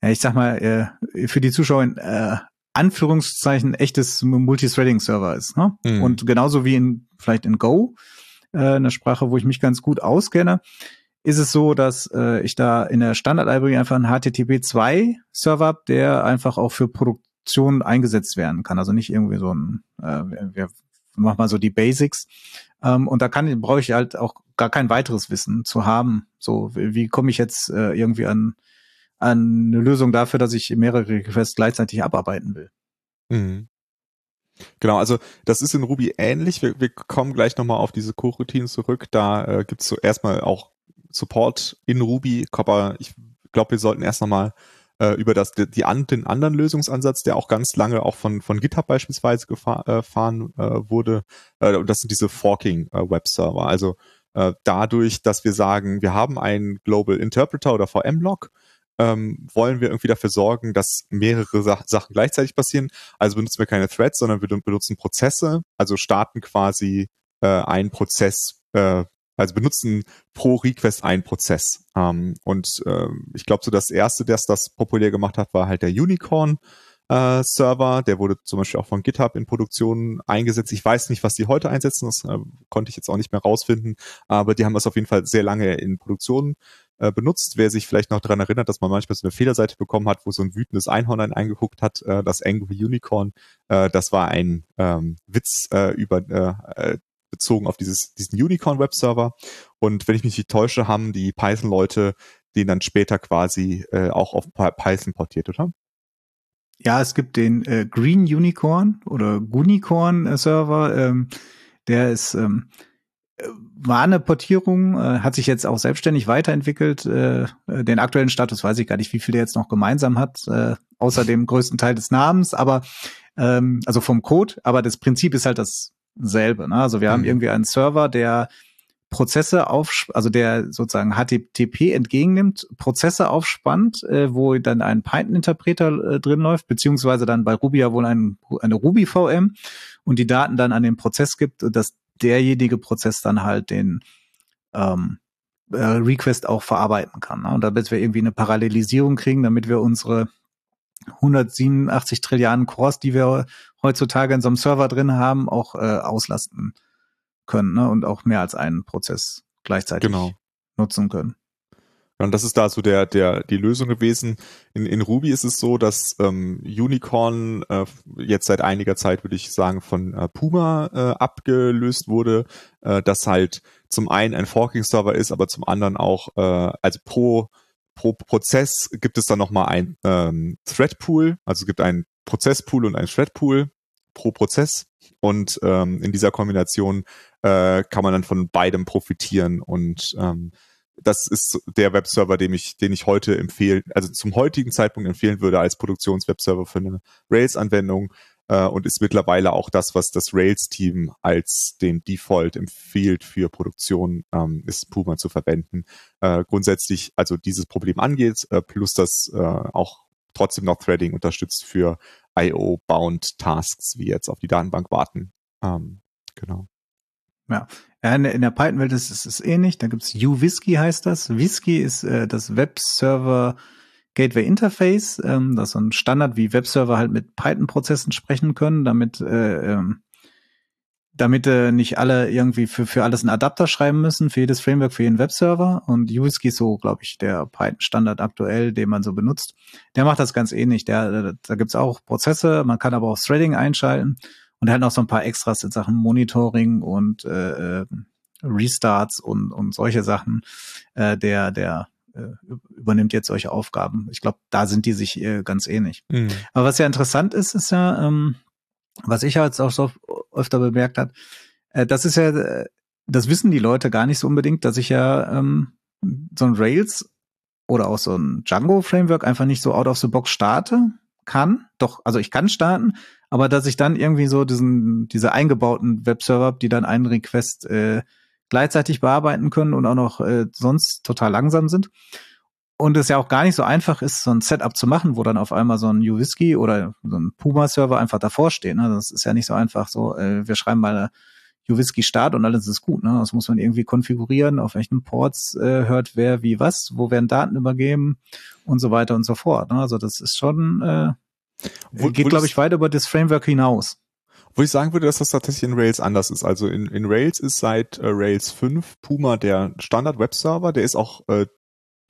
ja, ich sag mal, äh, für die Zuschauer in äh, Anführungszeichen echtes Multithreading-Server ist. Ne? Mhm. Und genauso wie in vielleicht in Go, äh, eine Sprache, wo ich mich ganz gut auskenne, ist es so, dass äh, ich da in der Standard-Library einfach einen HTTP2-Server habe, der einfach auch für Produktion eingesetzt werden kann. Also nicht irgendwie so ein, äh, wir machen mal so die Basics. Ähm, und da kann brauche ich halt auch gar kein weiteres Wissen zu haben. So, wie, wie komme ich jetzt äh, irgendwie an eine Lösung dafür, dass ich mehrere Requests gleichzeitig abarbeiten will. Mhm. Genau, also das ist in Ruby ähnlich. Wir, wir kommen gleich nochmal auf diese Coroutinen zurück. Da äh, gibt es so erstmal auch Support in Ruby, aber ich glaube, wir sollten erst nochmal äh, über das, die, die an, den anderen Lösungsansatz, der auch ganz lange auch von, von GitHub beispielsweise gefahren äh, äh, wurde. Äh, das sind diese Forking äh. Also äh, dadurch, dass wir sagen, wir haben einen Global Interpreter oder VM-Log, ähm, wollen wir irgendwie dafür sorgen, dass mehrere Sa Sachen gleichzeitig passieren. Also benutzen wir keine Threads, sondern wir benutzen Prozesse, also starten quasi äh, einen Prozess, äh, also benutzen pro Request einen Prozess. Ähm, und äh, ich glaube, so das erste, das das populär gemacht hat, war halt der Unicorn. Äh, Server, der wurde zum Beispiel auch von GitHub in Produktion eingesetzt. Ich weiß nicht, was die heute einsetzen, das äh, konnte ich jetzt auch nicht mehr rausfinden, aber die haben das auf jeden Fall sehr lange in Produktion äh, benutzt. Wer sich vielleicht noch daran erinnert, dass man manchmal so eine Fehlerseite bekommen hat, wo so ein wütendes Einhorn eingeguckt hat, äh, das Angry Unicorn, äh, das war ein ähm, Witz äh, über äh, äh bezogen auf dieses, diesen Unicorn Webserver. Und wenn ich mich nicht täusche, haben die Python-Leute den dann später quasi äh, auch auf Python portiert, oder? Ja, es gibt den äh, Green Unicorn oder Gunicorn äh, Server. Ähm, der ist ähm, war eine Portierung, äh, hat sich jetzt auch selbstständig weiterentwickelt. Äh, äh, den aktuellen Status weiß ich gar nicht, wie viel der jetzt noch gemeinsam hat, äh, außer dem größten Teil des Namens, aber ähm, also vom Code, aber das Prinzip ist halt dasselbe. Ne? Also wir mhm. haben irgendwie einen Server, der Prozesse auf, also der sozusagen HTTP entgegennimmt, Prozesse aufspannt, äh, wo dann ein Python-Interpreter äh, drin läuft, beziehungsweise dann bei Ruby ja wohl ein, eine Ruby-VM und die Daten dann an den Prozess gibt, dass derjenige Prozess dann halt den ähm, äh, Request auch verarbeiten kann. Ne? Und damit wir irgendwie eine Parallelisierung kriegen, damit wir unsere 187 Trilliarden Cores, die wir heutzutage in so einem Server drin haben, auch äh, auslasten können ne? und auch mehr als einen Prozess gleichzeitig genau. nutzen können. Und das ist da so der, der, die Lösung gewesen. In, in Ruby ist es so, dass ähm, Unicorn äh, jetzt seit einiger Zeit, würde ich sagen, von äh, Puma äh, abgelöst wurde, äh, das halt zum einen ein Forking-Server ist, aber zum anderen auch, äh, also pro, pro Prozess gibt es dann nochmal ein ähm, Thread-Pool, also es gibt einen Prozess-Pool und einen Thread-Pool pro Prozess. Und ähm, in dieser Kombination äh, kann man dann von beidem profitieren und ähm, das ist der Webserver, den ich, den ich heute empfehlen, also zum heutigen Zeitpunkt empfehlen würde als Produktionswebserver für eine Rails-Anwendung äh, und ist mittlerweile auch das, was das Rails-Team als den Default empfiehlt für Produktion, ähm, ist Puma zu verwenden. Äh, grundsätzlich also dieses Problem angeht, äh, plus das äh, auch trotzdem noch Threading unterstützt für IO-bound Tasks, wie jetzt auf die Datenbank warten. Ähm, genau. Ja, in, der Python-Welt ist es ähnlich. Da gibt's UWhisky heißt das. Whisky ist äh, das Webserver Gateway Interface. Ähm, das ist so ein Standard, wie Webserver halt mit Python-Prozessen sprechen können, damit äh, ähm, damit äh, nicht alle irgendwie für, für alles einen Adapter schreiben müssen, für jedes Framework, für jeden Webserver. Und Uwhisky ist so, glaube ich, der Python-Standard aktuell, den man so benutzt. Der macht das ganz ähnlich. Der, da gibt's auch Prozesse, man kann aber auch Threading einschalten und hat noch so ein paar Extras in Sachen Monitoring und äh, äh Restarts und, und solche Sachen. Äh, der, der äh, übernimmt jetzt solche Aufgaben. Ich glaube, da sind die sich äh, ganz ähnlich. Mhm. Aber was ja interessant ist, ist ja, ähm, was ich jetzt auch so öfter bemerkt hat, äh, das ist ja, äh, das wissen die Leute gar nicht so unbedingt, dass ich ja ähm, so ein Rails oder auch so ein Django-Framework einfach nicht so out of the box starte kann. Doch, also ich kann starten, aber dass ich dann irgendwie so diesen, diese eingebauten Webserver die dann einen Request äh, gleichzeitig bearbeiten können und auch noch äh, sonst total langsam sind und es ja auch gar nicht so einfach ist, so ein Setup zu machen, wo dann auf einmal so ein Uwhisky oder so ein Puma-Server einfach davor steht. Ne? Das ist ja nicht so einfach so, äh, wir schreiben mal Uwhisky Start und alles ist gut. Ne? Das muss man irgendwie konfigurieren, auf welchen Ports äh, hört wer wie was, wo werden Daten übergeben und so weiter und so fort. Ne? Also das ist schon, äh, wo, geht, glaube ich, weit über das Framework hinaus. Wo ich sagen würde, dass das tatsächlich in Rails anders ist. Also in, in Rails ist seit äh, Rails 5 Puma der Standard-Webserver, der ist auch äh,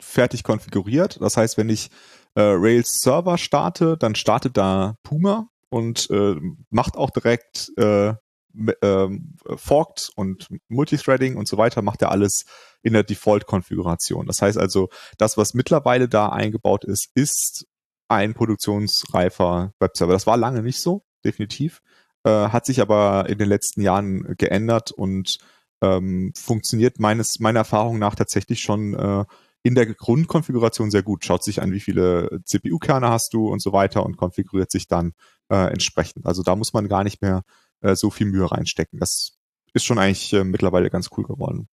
fertig konfiguriert. Das heißt, wenn ich äh, Rails Server starte, dann startet da Puma und äh, macht auch direkt äh, äh, Forked und Multithreading und so weiter, macht er alles in der Default-Konfiguration. Das heißt also, das, was mittlerweile da eingebaut ist, ist ein produktionsreifer Webserver. Das war lange nicht so, definitiv. Äh, hat sich aber in den letzten Jahren geändert und ähm, funktioniert meines meiner Erfahrung nach tatsächlich schon äh, in der Grundkonfiguration sehr gut. Schaut sich an, wie viele CPU-Kerne hast du und so weiter und konfiguriert sich dann äh, entsprechend. Also da muss man gar nicht mehr äh, so viel Mühe reinstecken. Das ist schon eigentlich äh, mittlerweile ganz cool geworden.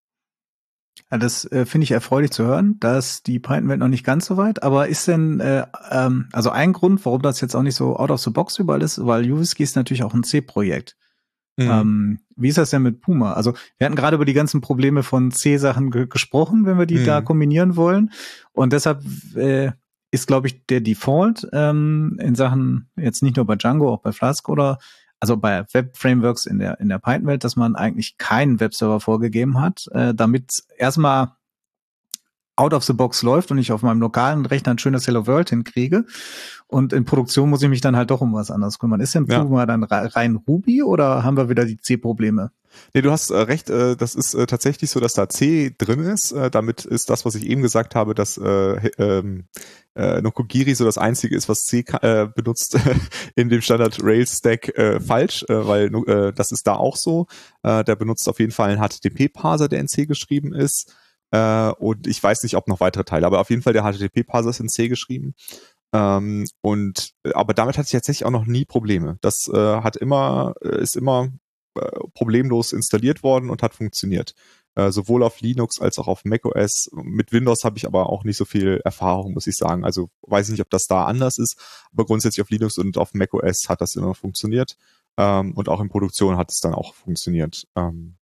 Ja, das äh, finde ich erfreulich zu hören, dass die Python-Welt noch nicht ganz so weit. Aber ist denn, äh, ähm, also ein Grund, warum das jetzt auch nicht so out of the box überall ist, weil Uvisky ist natürlich auch ein C-Projekt. Mhm. Ähm, wie ist das denn mit Puma? Also wir hatten gerade über die ganzen Probleme von C-Sachen ge gesprochen, wenn wir die mhm. da kombinieren wollen. Und deshalb äh, ist, glaube ich, der Default ähm, in Sachen jetzt nicht nur bei Django, auch bei Flask oder also bei Web-Frameworks in der in der Python-Welt, dass man eigentlich keinen Webserver vorgegeben hat, äh, damit erstmal out of the box läuft und ich auf meinem lokalen Rechner ein schönes Hello World hinkriege. Und in Produktion muss ich mich dann halt doch um was anderes kümmern. Ist denn Puma ja. dann rein Ruby oder haben wir wieder die C-Probleme? Nee, du hast äh, recht, äh, das ist äh, tatsächlich so, dass da C drin ist. Äh, damit ist das, was ich eben gesagt habe, dass äh, ähm, äh, Nokogiri so das einzige ist, was C äh, benutzt in dem Standard Rails Stack äh, falsch, äh, weil äh, das ist da auch so. Äh, der benutzt auf jeden Fall einen HTTP-Parser, der in C geschrieben ist. Äh, und ich weiß nicht, ob noch weitere Teile, aber auf jeden Fall der HTTP-Parser ist in C geschrieben. Ähm, und aber damit hatte ich tatsächlich auch noch nie Probleme. Das äh, hat immer, äh, ist immer äh, problemlos installiert worden und hat funktioniert. Äh, sowohl auf Linux als auch auf macOS. Mit Windows habe ich aber auch nicht so viel Erfahrung, muss ich sagen. Also weiß ich nicht, ob das da anders ist, aber grundsätzlich auf Linux und auf macOS hat das immer funktioniert. Ähm, und auch in Produktion hat es dann auch funktioniert. Ähm,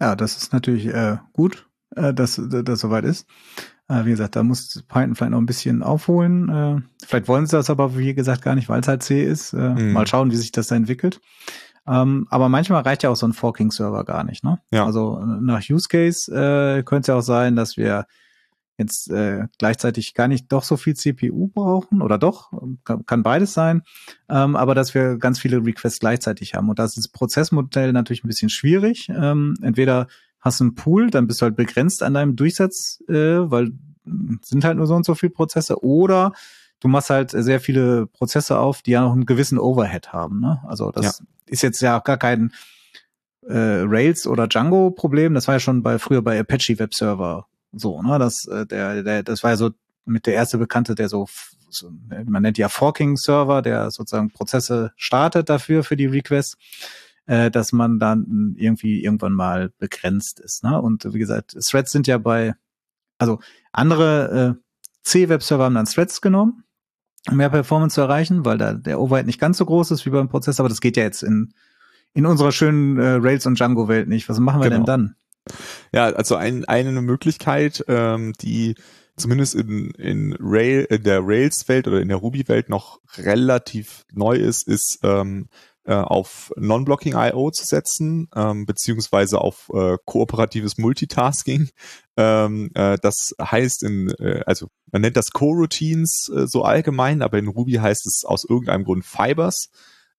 ja, das ist natürlich äh, gut, äh, dass das soweit ist. Äh, wie gesagt, da muss Python vielleicht noch ein bisschen aufholen. Äh, vielleicht wollen sie das aber, wie gesagt, gar nicht, weil es halt C ist. Äh, mhm. Mal schauen, wie sich das da entwickelt. Ähm, aber manchmal reicht ja auch so ein Forking-Server gar nicht. Ne? Ja. Also nach Use Case äh, könnte es ja auch sein, dass wir jetzt äh, gleichzeitig gar nicht doch so viel CPU brauchen oder doch, kann, kann beides sein, ähm, aber dass wir ganz viele Requests gleichzeitig haben. Und das ist Prozessmodell natürlich ein bisschen schwierig. Ähm, entweder hast du einen Pool, dann bist du halt begrenzt an deinem Durchsatz, äh, weil sind halt nur so und so viele Prozesse, oder du machst halt sehr viele Prozesse auf, die ja noch einen gewissen Overhead haben. Ne? Also das ja. Ist jetzt ja gar kein äh, Rails oder Django Problem. Das war ja schon bei früher bei Apache Web Server so, ne? Das, äh, der, der, das war ja so mit der erste Bekannte, der so, so man nennt ja Forking-Server, der sozusagen Prozesse startet dafür, für die Requests, äh, dass man dann irgendwie irgendwann mal begrenzt ist. Ne? Und wie gesagt, Threads sind ja bei, also andere äh, C-Web-Server haben dann Threads genommen, mehr Performance zu erreichen, weil da der Overhead nicht ganz so groß ist wie beim Prozess, aber das geht ja jetzt in, in unserer schönen äh, Rails- und Django-Welt nicht. Was machen wir genau. denn dann? Ja, also ein, eine Möglichkeit, ähm, die zumindest in, in Rail, in der Rails-Welt oder in der Ruby-Welt noch relativ neu ist, ist, ähm, äh, auf Non-Blocking I.O. zu setzen, ähm, beziehungsweise auf äh, kooperatives Multitasking. Ähm, äh, das heißt in, äh, also man nennt das Coroutines äh, so allgemein, aber in Ruby heißt es aus irgendeinem Grund Fibers.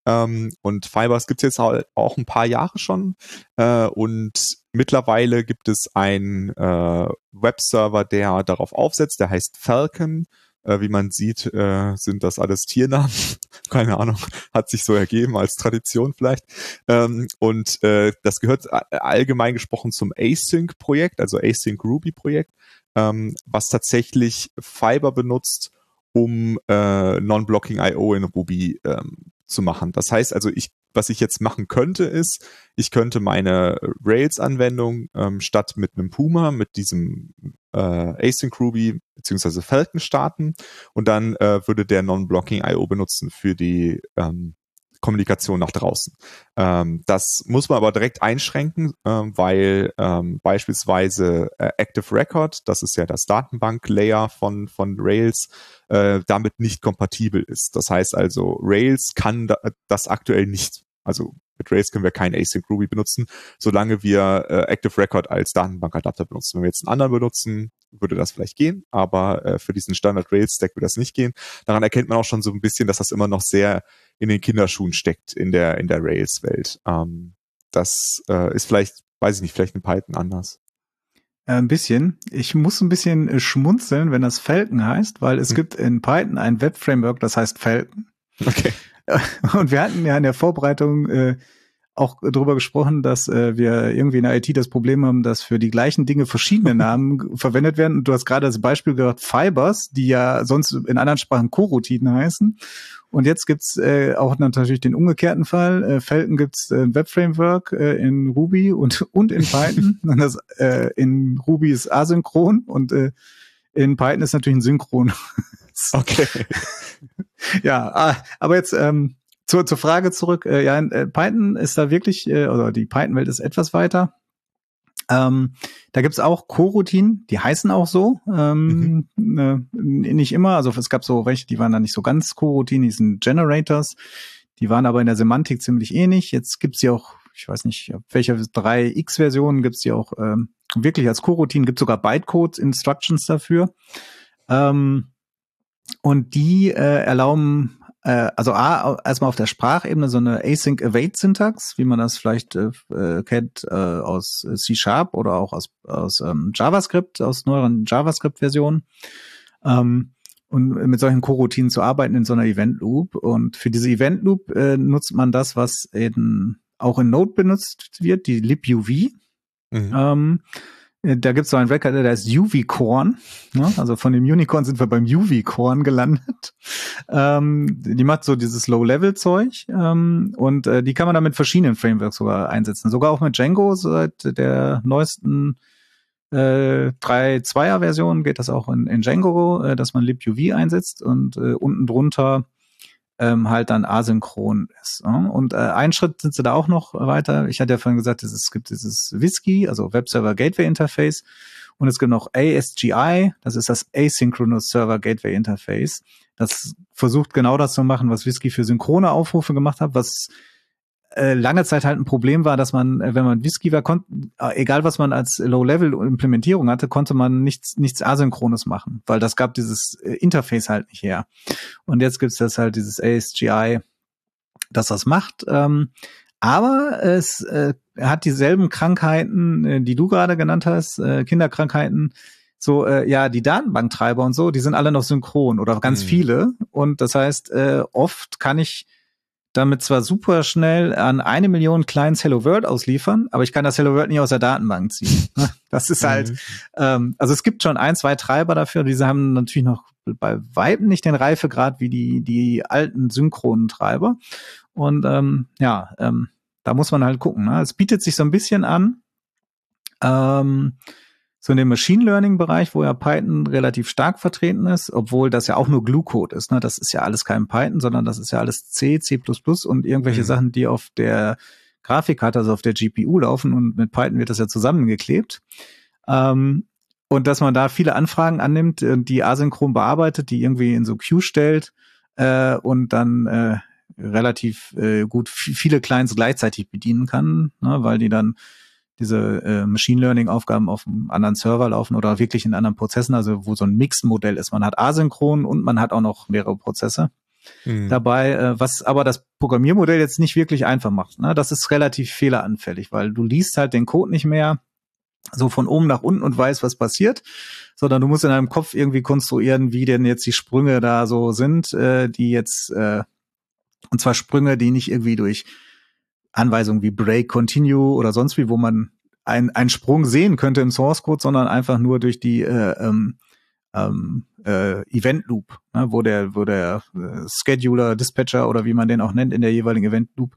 Ähm, und Fibers gibt es jetzt auch ein paar Jahre schon. Äh, und mittlerweile gibt es einen äh, Webserver, der darauf aufsetzt, der heißt Falcon. Äh, wie man sieht, äh, sind das alles Tiernamen. Keine Ahnung, hat sich so ergeben als Tradition vielleicht. Ähm, und äh, das gehört allgemein gesprochen zum Async-Projekt, also Async Ruby-Projekt, ähm, was tatsächlich Fiber benutzt, um äh, Non-Blocking I.O. in Ruby ähm, zu machen. Das heißt also, ich, was ich jetzt machen könnte, ist, ich könnte meine Rails-Anwendung ähm, statt mit einem Puma, mit diesem äh, Async Ruby beziehungsweise Falcon starten und dann äh, würde der Non-Blocking I.O. benutzen für die ähm, Kommunikation nach draußen. Ähm, das muss man aber direkt einschränken, ähm, weil ähm, beispielsweise äh, Active Record, das ist ja das Datenbank-Layer von, von Rails, äh, damit nicht kompatibel ist. Das heißt also, Rails kann da, das aktuell nicht. Also mit Rails können wir kein Async Ruby benutzen, solange wir äh, Active Record als Datenbankadapter benutzen. Wenn wir jetzt einen anderen benutzen, würde das vielleicht gehen, aber äh, für diesen Standard Rails Stack würde das nicht gehen. Daran erkennt man auch schon so ein bisschen, dass das immer noch sehr in den Kinderschuhen steckt in der in der Rails Welt. Ähm, das äh, ist vielleicht, weiß ich nicht, vielleicht in Python anders. Äh, ein bisschen. Ich muss ein bisschen äh, schmunzeln, wenn das Falcon heißt, weil es hm. gibt in Python ein Web-Framework, das heißt Falcon. Okay. Und wir hatten ja in der Vorbereitung äh, auch darüber gesprochen, dass äh, wir irgendwie in der IT das Problem haben, dass für die gleichen Dinge verschiedene Namen verwendet werden. Und du hast gerade das Beispiel gehört, Fibers, die ja sonst in anderen Sprachen Coroutinen heißen. Und jetzt gibt's äh, auch natürlich den umgekehrten Fall. Äh, Falcon gibt's äh, ein Web-Framework äh, in Ruby und, und in Python. und das, äh, in Ruby ist asynchron und äh, in Python ist natürlich ein Synchron. Okay. ja, ah, aber jetzt ähm, zur, zur Frage zurück. Äh, ja, äh, Python ist da wirklich, äh, oder die Python-Welt ist etwas weiter. Ähm, da gibt's auch Coroutinen, die heißen auch so. Ähm, mhm. äh, nicht immer, also es gab so welche, die waren da nicht so ganz Coroutinen, die sind Generators. Die waren aber in der Semantik ziemlich ähnlich. Jetzt gibt's die auch, ich weiß nicht, welche drei X-Versionen gibt's die auch ähm, wirklich als Coroutine. Gibt sogar Bytecode-Instructions dafür. Ähm, und die äh, erlauben äh, also A, erstmal auf der Sprachebene so eine Async-Await-Syntax, wie man das vielleicht äh, äh kennt äh, aus C-Sharp oder auch aus, aus ähm, JavaScript, aus neueren JavaScript-Versionen. Ähm, und mit solchen Coroutinen zu arbeiten in so einer Event Loop. Und für diese Event Loop äh, nutzt man das, was in, auch in Node benutzt wird, die libuv. Mhm. Ähm, äh, da gibt's so einen Record, der heißt UV-Corn. Ne? Also von dem Unicorn sind wir beim UV-Corn gelandet. Ähm, die macht so dieses Low-Level-Zeug ähm, und äh, die kann man dann mit verschiedenen Frameworks sogar einsetzen. Sogar auch mit Django seit der neuesten äh, 3.2er-Version geht das auch in, in Django, äh, dass man libuv einsetzt und äh, unten drunter ähm, halt dann asynchron ist. Ne? Und äh, ein Schritt sind sie da auch noch weiter. Ich hatte ja vorhin gesagt, es gibt dieses Whisky, also Web Server Gateway Interface. Und es gibt noch ASGI, das ist das Asynchronous Server Gateway Interface. Das versucht genau das zu machen, was Whisky für synchrone Aufrufe gemacht hat, was äh, lange Zeit halt ein Problem war, dass man, äh, wenn man Whisky war, konnte, äh, egal was man als Low-Level-Implementierung hatte, konnte man nichts, nichts Asynchrones machen, weil das gab dieses Interface halt nicht her. Und jetzt gibt's das halt, dieses ASGI, das das macht. Ähm, aber es äh, hat dieselben Krankheiten, äh, die du gerade genannt hast, äh, Kinderkrankheiten, so, äh, ja, die Datenbanktreiber und so, die sind alle noch synchron oder ganz mhm. viele. Und das heißt, äh, oft kann ich damit zwar super schnell an eine Million Clients Hello World ausliefern, aber ich kann das Hello World nicht aus der Datenbank ziehen. Das ist halt, mhm. ähm, also es gibt schon ein, zwei Treiber dafür, diese haben natürlich noch bei Weitem nicht den Reifegrad wie die, die alten synchronen Treiber. Und ähm, ja, ähm, da muss man halt gucken. Ne? Es bietet sich so ein bisschen an. Ähm, so in dem Machine Learning Bereich, wo ja Python relativ stark vertreten ist, obwohl das ja auch nur Glue-Code ist. Ne? Das ist ja alles kein Python, sondern das ist ja alles C, C++ und irgendwelche mhm. Sachen, die auf der Grafikkarte, also auf der GPU laufen und mit Python wird das ja zusammengeklebt. Ähm, und dass man da viele Anfragen annimmt, äh, die asynchron bearbeitet, die irgendwie in so Queue stellt äh, und dann äh, relativ äh, gut viele Clients gleichzeitig bedienen kann, ne, weil die dann diese äh, Machine Learning Aufgaben auf einem anderen Server laufen oder wirklich in anderen Prozessen, also wo so ein Mixed-Modell ist. Man hat asynchron und man hat auch noch mehrere Prozesse mhm. dabei, äh, was aber das Programmiermodell jetzt nicht wirklich einfach macht. Ne? Das ist relativ fehleranfällig, weil du liest halt den Code nicht mehr so von oben nach unten und weißt, was passiert, sondern du musst in deinem Kopf irgendwie konstruieren, wie denn jetzt die Sprünge da so sind, äh, die jetzt äh, und zwar Sprünge, die nicht irgendwie durch Anweisungen wie Break, Continue oder sonst wie, wo man ein, einen Sprung sehen könnte im Source Code, sondern einfach nur durch die äh, ähm, ähm, äh, Event Loop, ne, wo der, wo der äh, Scheduler, Dispatcher oder wie man den auch nennt in der jeweiligen Event Loop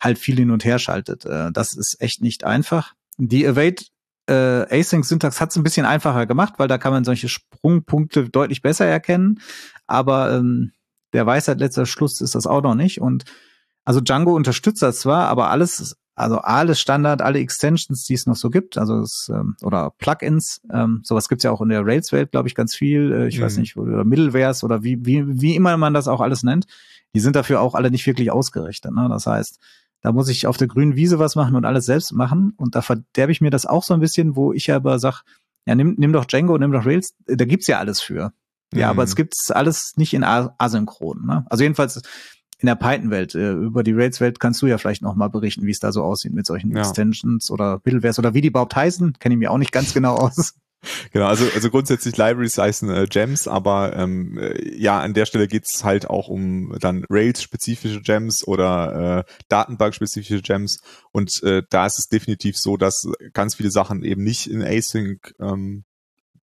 halt viel hin und her schaltet. Äh, das ist echt nicht einfach. Die Await äh, Async-Syntax hat es ein bisschen einfacher gemacht, weil da kann man solche Sprungpunkte deutlich besser erkennen. Aber ähm, der Weisheit letzter Schluss ist das auch noch nicht. Und also Django unterstützt das zwar, aber alles, also alles Standard, alle Extensions, die es noch so gibt, also es, ähm, oder Plugins, ähm, sowas gibt's ja auch in der Rails-Welt, glaube ich, ganz viel. Äh, ich mhm. weiß nicht, oder Middlewares oder wie, wie, wie immer man das auch alles nennt. Die sind dafür auch alle nicht wirklich ausgerichtet. Ne? Das heißt, da muss ich auf der grünen Wiese was machen und alles selbst machen. Und da verderbe ich mir das auch so ein bisschen, wo ich aber sag, ja, nimm, nimm doch Django, nimm doch Rails, da gibt's ja alles für. Ja, mhm. aber es gibt's alles nicht in asynchron. Ne? Also jedenfalls in der Python-Welt. Äh, über die Rails-Welt kannst du ja vielleicht noch mal berichten, wie es da so aussieht mit solchen ja. Extensions oder Middlewares oder wie die überhaupt heißen. Kenne ich mir auch nicht ganz genau aus. Genau, also, also grundsätzlich Libraries heißen äh, Gems, aber ähm, äh, ja, an der Stelle geht's halt auch um dann Rails-spezifische Gems oder äh, Datenbank-spezifische Gems. Und äh, da ist es definitiv so, dass ganz viele Sachen eben nicht in Async ähm,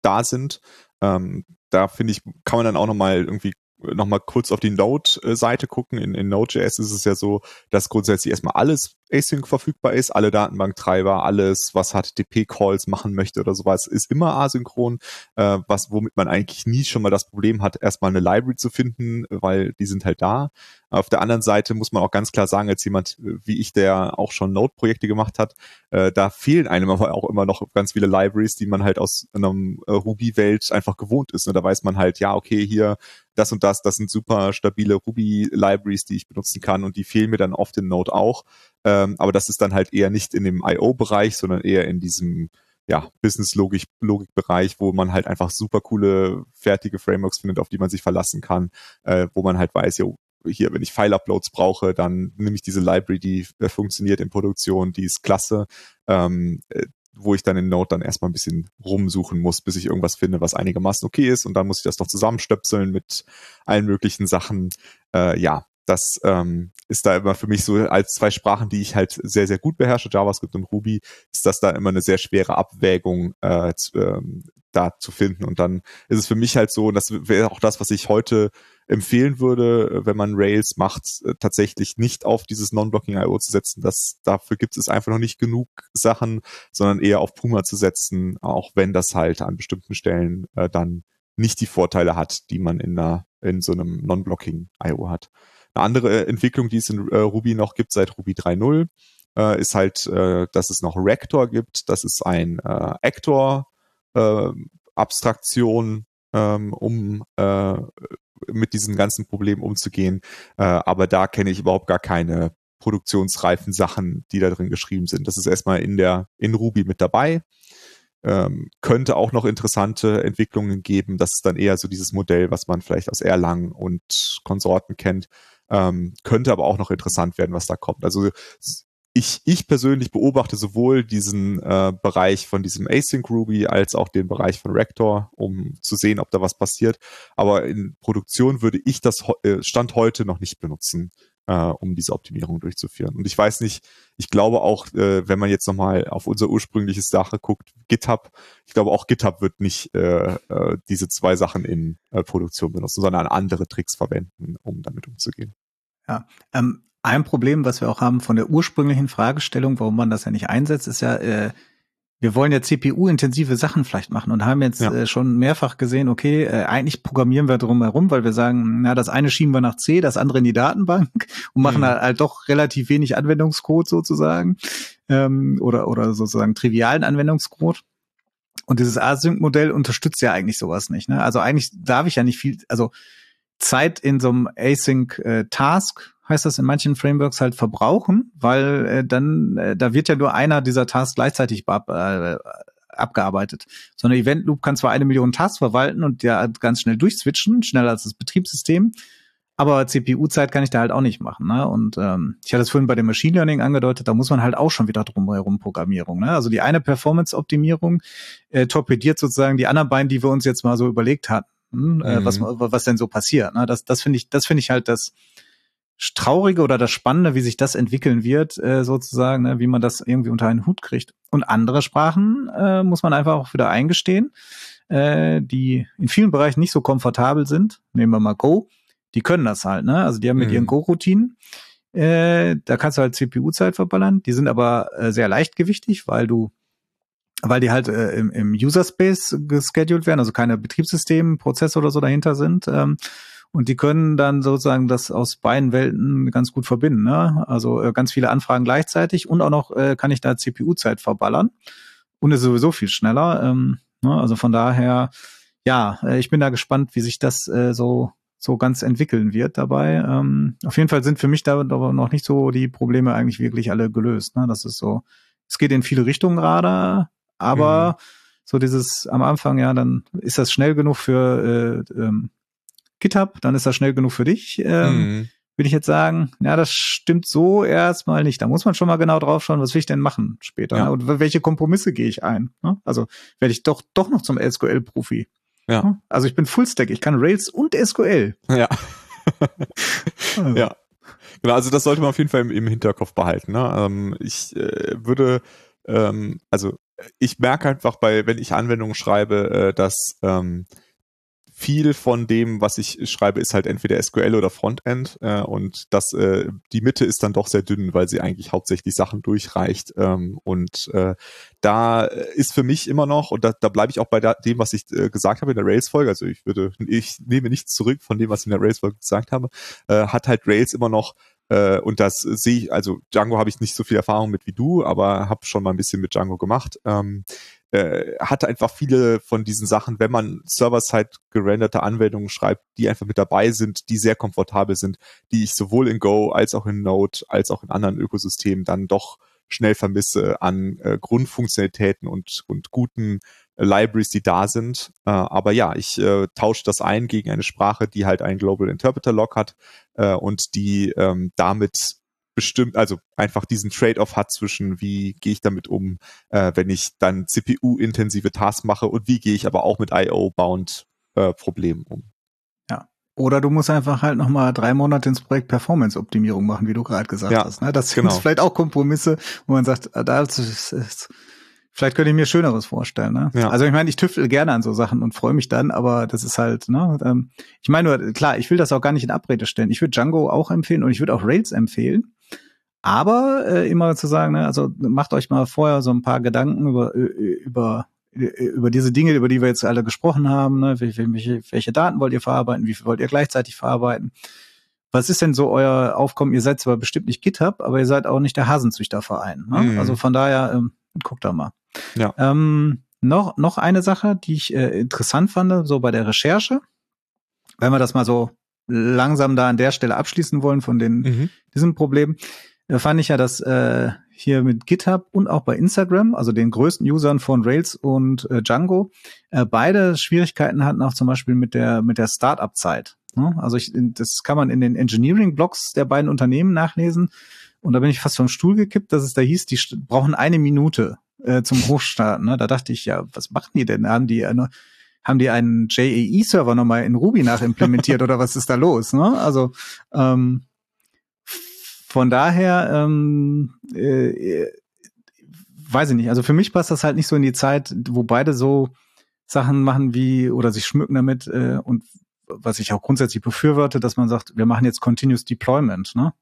da sind. Ähm, da finde ich, kann man dann auch nochmal irgendwie nochmal kurz auf die Node-Seite gucken. In, in Node.js ist es ja so, dass grundsätzlich erstmal alles async verfügbar ist, alle Datenbanktreiber, alles, was HTTP-Calls machen möchte oder sowas, ist immer asynchron, äh, was womit man eigentlich nie schon mal das Problem hat, erstmal eine Library zu finden, weil die sind halt da. Auf der anderen Seite muss man auch ganz klar sagen, als jemand wie ich, der auch schon Node-Projekte gemacht hat, äh, da fehlen einem aber auch immer noch ganz viele Libraries, die man halt aus einer äh, Ruby-Welt einfach gewohnt ist. Und da weiß man halt, ja, okay, hier das und das, das sind super stabile Ruby-Libraries, die ich benutzen kann und die fehlen mir dann oft in Node auch. Ähm, aber das ist dann halt eher nicht in dem IO-Bereich, sondern eher in diesem ja, Business-Logik-Bereich, wo man halt einfach super coole, fertige Frameworks findet, auf die man sich verlassen kann, äh, wo man halt weiß, ja, hier, wenn ich File-Uploads brauche, dann nehme ich diese Library, die äh, funktioniert in Produktion, die ist klasse, ähm, äh, wo ich dann in Node dann erstmal ein bisschen rumsuchen muss, bis ich irgendwas finde, was einigermaßen okay ist und dann muss ich das noch zusammenstöpseln mit allen möglichen Sachen. Äh, ja, das ähm, ist da immer für mich so als zwei Sprachen, die ich halt sehr, sehr gut beherrsche, JavaScript und Ruby, ist das da immer eine sehr schwere Abwägung äh, zu, ähm, da zu finden. Und dann ist es für mich halt so, und das wäre auch das, was ich heute empfehlen würde, wenn man Rails macht, äh, tatsächlich nicht auf dieses Non-Blocking IO zu setzen. Das, dafür gibt es einfach noch nicht genug Sachen, sondern eher auf Puma zu setzen, auch wenn das halt an bestimmten Stellen äh, dann nicht die Vorteile hat, die man in einer, in so einem Non-Blocking IO hat. Eine andere Entwicklung, die es in äh, Ruby noch gibt seit Ruby 3.0, äh, ist halt, äh, dass es noch Rector gibt. Das ist ein äh, Actor-Abstraktion, äh, ähm, um äh, mit diesen ganzen Problemen umzugehen. Äh, aber da kenne ich überhaupt gar keine produktionsreifen Sachen, die da drin geschrieben sind. Das ist erstmal in der in Ruby mit dabei. Ähm, könnte auch noch interessante Entwicklungen geben. Das ist dann eher so dieses Modell, was man vielleicht aus Erlangen und Konsorten kennt, ähm, könnte aber auch noch interessant werden, was da kommt. Also ich, ich persönlich beobachte sowohl diesen äh, Bereich von diesem Async Ruby als auch den Bereich von Rector, um zu sehen, ob da was passiert. Aber in Produktion würde ich das äh, Stand heute noch nicht benutzen, äh, um diese Optimierung durchzuführen. Und ich weiß nicht, ich glaube auch, äh, wenn man jetzt nochmal auf unser ursprüngliches Sache guckt, GitHub, ich glaube auch GitHub wird nicht äh, äh, diese zwei Sachen in äh, Produktion benutzen, sondern andere Tricks verwenden, um damit umzugehen. Ja, ähm, ein Problem, was wir auch haben von der ursprünglichen Fragestellung, warum man das ja nicht einsetzt, ist ja, äh, wir wollen ja CPU-intensive Sachen vielleicht machen und haben jetzt ja. äh, schon mehrfach gesehen, okay, äh, eigentlich programmieren wir drum herum, weil wir sagen, na, das eine schieben wir nach C, das andere in die Datenbank und machen mhm. halt, halt, doch relativ wenig Anwendungscode sozusagen ähm, oder, oder sozusagen trivialen Anwendungscode. Und dieses Async-Modell unterstützt ja eigentlich sowas nicht. Ne? Also eigentlich darf ich ja nicht viel, also Zeit in so einem Async-Task heißt das in manchen Frameworks halt verbrauchen, weil äh, dann äh, da wird ja nur einer dieser Tasks gleichzeitig äh, abgearbeitet. So eine Event Loop kann zwar eine Million Tasks verwalten und ja ganz schnell durchswitchen, schneller als das Betriebssystem, aber CPU-Zeit kann ich da halt auch nicht machen. Ne? Und ähm, ich hatte es vorhin bei dem Machine Learning angedeutet, da muss man halt auch schon wieder drumherum Programmierung. Ne? Also die eine Performance-Optimierung äh, torpediert sozusagen die anderen beiden, die wir uns jetzt mal so überlegt hatten, hm? äh, was, mhm. was denn so passiert. Ne? Das, das finde ich, das finde ich halt das Traurige oder das Spannende, wie sich das entwickeln wird, äh, sozusagen, ne? wie man das irgendwie unter einen Hut kriegt. Und andere Sprachen äh, muss man einfach auch wieder eingestehen, äh, die in vielen Bereichen nicht so komfortabel sind. Nehmen wir mal Go die können das halt, ne? Also die haben mit mhm. ihren Go-Routinen, äh, da kannst du halt CPU-Zeit verballern. Die sind aber äh, sehr leichtgewichtig, weil du, weil die halt äh, im, im User-Space gescheduled werden, also keine Betriebssystem, Prozesse oder so dahinter sind. Ähm, und die können dann sozusagen das aus beiden Welten ganz gut verbinden. Ne? Also äh, ganz viele Anfragen gleichzeitig und auch noch äh, kann ich da CPU-Zeit verballern und ist sowieso viel schneller. Ähm, ne? Also von daher, ja, äh, ich bin da gespannt, wie sich das äh, so so ganz entwickeln wird dabei. Ähm, auf jeden Fall sind für mich da aber noch nicht so die Probleme eigentlich wirklich alle gelöst. Ne? Das ist so, es geht in viele Richtungen gerade, aber mhm. so dieses am Anfang, ja, dann ist das schnell genug für äh, ähm, GitHub, dann ist das schnell genug für dich. Ähm, mhm. Würde ich jetzt sagen, ja, das stimmt so erstmal nicht. Da muss man schon mal genau drauf schauen, was will ich denn machen später? Ja. Ne? Und welche Kompromisse gehe ich ein? Ne? Also werde ich doch doch noch zum SQL-Profi. Ja. Hm? Also ich bin Fullstack, ich kann Rails und SQL. Ja. also. Ja. Genau, also das sollte man auf jeden Fall im, im Hinterkopf behalten. Ne? Ähm, ich äh, würde, ähm, also ich merke einfach bei, wenn ich Anwendungen schreibe, äh, dass ähm, viel von dem, was ich schreibe, ist halt entweder SQL oder Frontend äh, und das äh, die Mitte ist dann doch sehr dünn, weil sie eigentlich hauptsächlich Sachen durchreicht ähm, und äh, da ist für mich immer noch und da, da bleibe ich auch bei da, dem, was ich äh, gesagt habe in der Rails-Folge. Also ich würde, ich nehme nichts zurück von dem, was ich in der Rails-Folge gesagt habe. Äh, hat halt Rails immer noch äh, und das sehe ich, also Django habe ich nicht so viel Erfahrung mit wie du, aber habe schon mal ein bisschen mit Django gemacht. Ähm, äh, hat einfach viele von diesen Sachen, wenn man server-side gerenderte Anwendungen schreibt, die einfach mit dabei sind, die sehr komfortabel sind, die ich sowohl in Go als auch in Node als auch in anderen Ökosystemen dann doch schnell vermisse an äh, Grundfunktionalitäten und, und guten äh, Libraries, die da sind. Äh, aber ja, ich äh, tausche das ein gegen eine Sprache, die halt einen Global Interpreter Log hat äh, und die ähm, damit bestimmt, also einfach diesen Trade-off hat zwischen, wie gehe ich damit um, äh, wenn ich dann CPU-intensive Tasks mache und wie gehe ich aber auch mit IO-bound äh, Problemen um. Ja. Oder du musst einfach halt nochmal drei Monate ins Projekt Performance-Optimierung machen, wie du gerade gesagt ja, hast. Ne? Das genau. sind vielleicht auch Kompromisse, wo man sagt, ah, das ist, ist Vielleicht könnte ich mir Schöneres vorstellen. Ne? Ja. Also ich meine, ich tüftel gerne an so Sachen und freue mich dann, aber das ist halt, ne, ähm, ich meine nur, klar, ich will das auch gar nicht in Abrede stellen. Ich würde Django auch empfehlen und ich würde auch Rails empfehlen. Aber äh, immer zu sagen, ne, also macht euch mal vorher so ein paar Gedanken über, über, über diese Dinge, über die wir jetzt alle gesprochen haben. Ne? Welche, welche Daten wollt ihr verarbeiten? Wie viel wollt ihr gleichzeitig verarbeiten? Was ist denn so euer Aufkommen? Ihr seid zwar bestimmt nicht GitHub, aber ihr seid auch nicht der Hasenzüchterverein. Ne? Mhm. Also von daher, ähm, guckt da mal. Ja. Ähm, noch, noch eine Sache, die ich äh, interessant fand, so bei der Recherche, wenn wir das mal so langsam da an der Stelle abschließen wollen von den, mhm. diesem Problem. Da fand ich ja, dass äh, hier mit GitHub und auch bei Instagram, also den größten Usern von Rails und äh, Django, äh, beide Schwierigkeiten hatten auch zum Beispiel mit der mit der Startup-Zeit. Ne? Also ich, das kann man in den Engineering-Blogs der beiden Unternehmen nachlesen. Und da bin ich fast vom Stuhl gekippt, dass es da hieß, die brauchen eine Minute äh, zum Hochstarten. Ne? Da dachte ich, ja, was machen die denn? Haben die eine haben die einen JAE-Server nochmal in Ruby nachimplementiert oder was ist da los? Ne? Also ähm, von daher, ähm, äh, weiß ich nicht. Also für mich passt das halt nicht so in die Zeit, wo beide so Sachen machen wie oder sich schmücken damit äh, und was ich auch grundsätzlich befürworte, dass man sagt, wir machen jetzt Continuous Deployment, ne?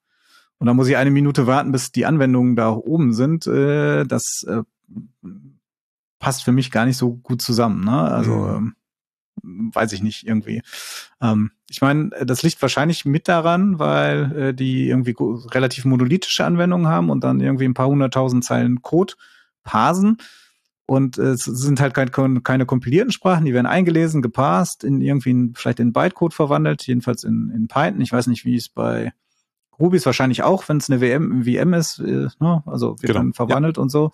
Und dann muss ich eine Minute warten, bis die Anwendungen da oben sind. Äh, das äh, passt für mich gar nicht so gut zusammen. Ne? Also mhm. Weiß ich nicht irgendwie. Ähm, ich meine, das liegt wahrscheinlich mit daran, weil äh, die irgendwie relativ monolithische Anwendungen haben und dann irgendwie ein paar hunderttausend Zeilen Code parsen. Und äh, es sind halt keine, keine kompilierten Sprachen, die werden eingelesen, gepasst, in irgendwie in, vielleicht in Bytecode verwandelt, jedenfalls in, in Python. Ich weiß nicht, wie es bei Ruby ist wahrscheinlich auch, wenn es eine WM, VM ist, äh, ne? also wird genau. dann verwandelt ja. und so.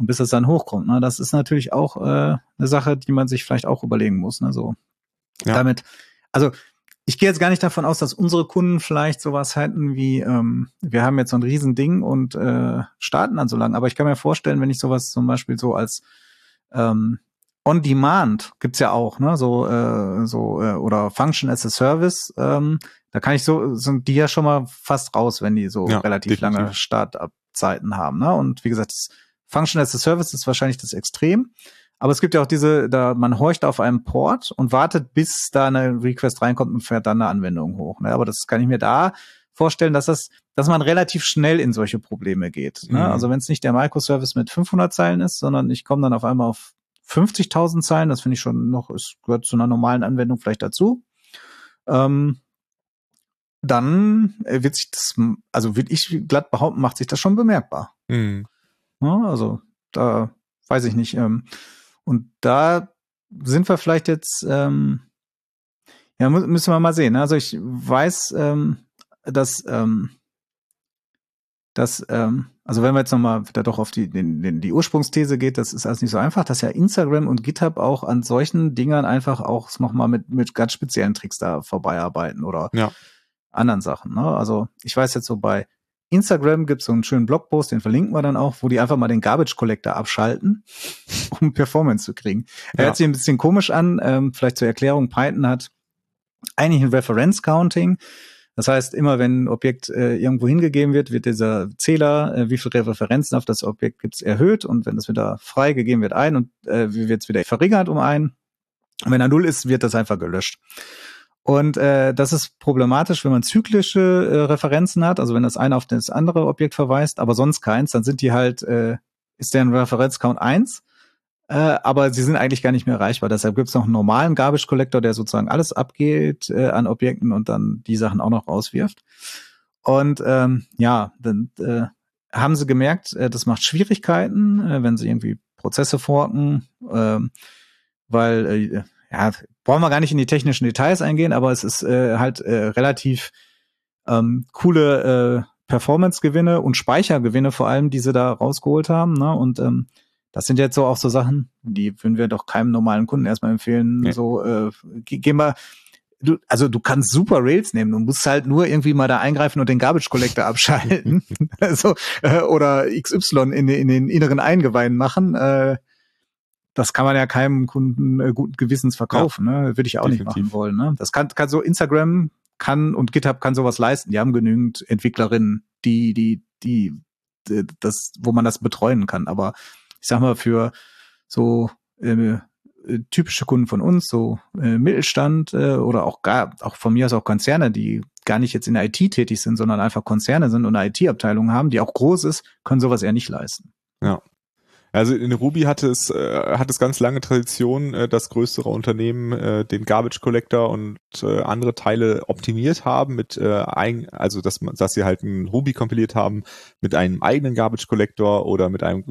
Und bis es dann hochkommt. Ne? Das ist natürlich auch äh, eine Sache, die man sich vielleicht auch überlegen muss. Ne? So ja. damit, also ich gehe jetzt gar nicht davon aus, dass unsere Kunden vielleicht sowas hätten wie, ähm, wir haben jetzt so ein Riesending und äh, starten dann so lang. Aber ich kann mir vorstellen, wenn ich sowas zum Beispiel so als ähm, On Demand gibt's ja auch, ne? So, äh, so äh, oder Function as a Service. Ähm, da kann ich so sind die ja schon mal fast raus, wenn die so ja, relativ definitiv. lange Startup-Zeiten haben. Ne? Und wie gesagt, Function as a Service ist wahrscheinlich das Extrem. Aber es gibt ja auch diese, da man horcht auf einem Port und wartet, bis da eine Request reinkommt und fährt dann eine Anwendung hoch. Ne? Aber das kann ich mir da vorstellen, dass das, dass man relativ schnell in solche Probleme geht. Ne? Mhm. Also wenn es nicht der Microservice mit 500 Zeilen ist, sondern ich komme dann auf einmal auf 50.000 Zeilen, das finde ich schon noch, es gehört zu einer normalen Anwendung vielleicht dazu. Ähm, dann wird sich das, also würde ich glatt behaupten, macht sich das schon bemerkbar. Mhm. Ja, also da weiß ich nicht. Ähm, und da sind wir vielleicht jetzt, ähm, ja, müssen wir mal sehen. Also ich weiß, ähm, dass, ähm, dass, ähm, also wenn wir jetzt nochmal wieder doch auf die, den, den, die Ursprungsthese geht, das ist alles nicht so einfach, dass ja Instagram und GitHub auch an solchen Dingern einfach auch nochmal mit, mit ganz speziellen Tricks da vorbeiarbeiten oder ja. anderen Sachen. Ne? Also ich weiß jetzt so bei Instagram gibt es so einen schönen Blogpost, den verlinken wir dann auch, wo die einfach mal den Garbage Collector abschalten, um Performance zu kriegen. Ja. Hört sich ein bisschen komisch an, ähm, vielleicht zur Erklärung, Python hat eigentlich ein Reference Counting. Das heißt, immer wenn ein Objekt äh, irgendwo hingegeben wird, wird dieser Zähler, äh, wie viele Referenzen auf das Objekt gibt es, erhöht und wenn es wieder freigegeben wird, ein und äh, wird es wieder verringert um ein. Und wenn er null ist, wird das einfach gelöscht. Und äh, das ist problematisch, wenn man zyklische äh, Referenzen hat, also wenn das eine auf das andere Objekt verweist, aber sonst keins, dann sind die halt, äh, ist deren Referenzcount eins, äh, aber sie sind eigentlich gar nicht mehr erreichbar. Deshalb gibt es noch einen normalen Garbage Collector, der sozusagen alles abgeht äh, an Objekten und dann die Sachen auch noch rauswirft. Und ähm, ja, dann äh, haben sie gemerkt, äh, das macht Schwierigkeiten, äh, wenn sie irgendwie Prozesse forken, äh, weil äh, ja, brauchen wir gar nicht in die technischen Details eingehen, aber es ist äh, halt äh, relativ ähm, coole äh, Performance-Gewinne und Speichergewinne vor allem, die sie da rausgeholt haben. Ne? Und ähm, das sind jetzt so auch so Sachen, die würden wir doch keinem normalen Kunden erstmal empfehlen. Nee. So, äh, geh mal, du, also du kannst super Rails nehmen, du musst halt nur irgendwie mal da eingreifen und den Garbage Collector abschalten. also, äh, oder XY in, in den inneren Eingeweiden machen. Äh, das kann man ja keinem Kunden äh, guten Gewissens verkaufen, ja, ne? Würde ich auch definitiv. nicht machen wollen. Ne? Das kann, kann so Instagram kann und GitHub kann sowas leisten. Die haben genügend Entwicklerinnen, die, die, die, die das, wo man das betreuen kann. Aber ich sag mal, für so äh, typische Kunden von uns, so äh, Mittelstand äh, oder auch gar, auch von mir aus auch Konzerne, die gar nicht jetzt in der IT tätig sind, sondern einfach Konzerne sind und eine IT-Abteilung haben, die auch groß ist, können sowas eher nicht leisten. Ja, also in Ruby hatte es, äh, hat es ganz lange Tradition, äh, dass größere Unternehmen äh, den Garbage Collector und äh, andere Teile optimiert haben mit äh, ein, also dass man, dass sie halt ein Ruby kompiliert haben mit einem eigenen Garbage Collector oder mit einem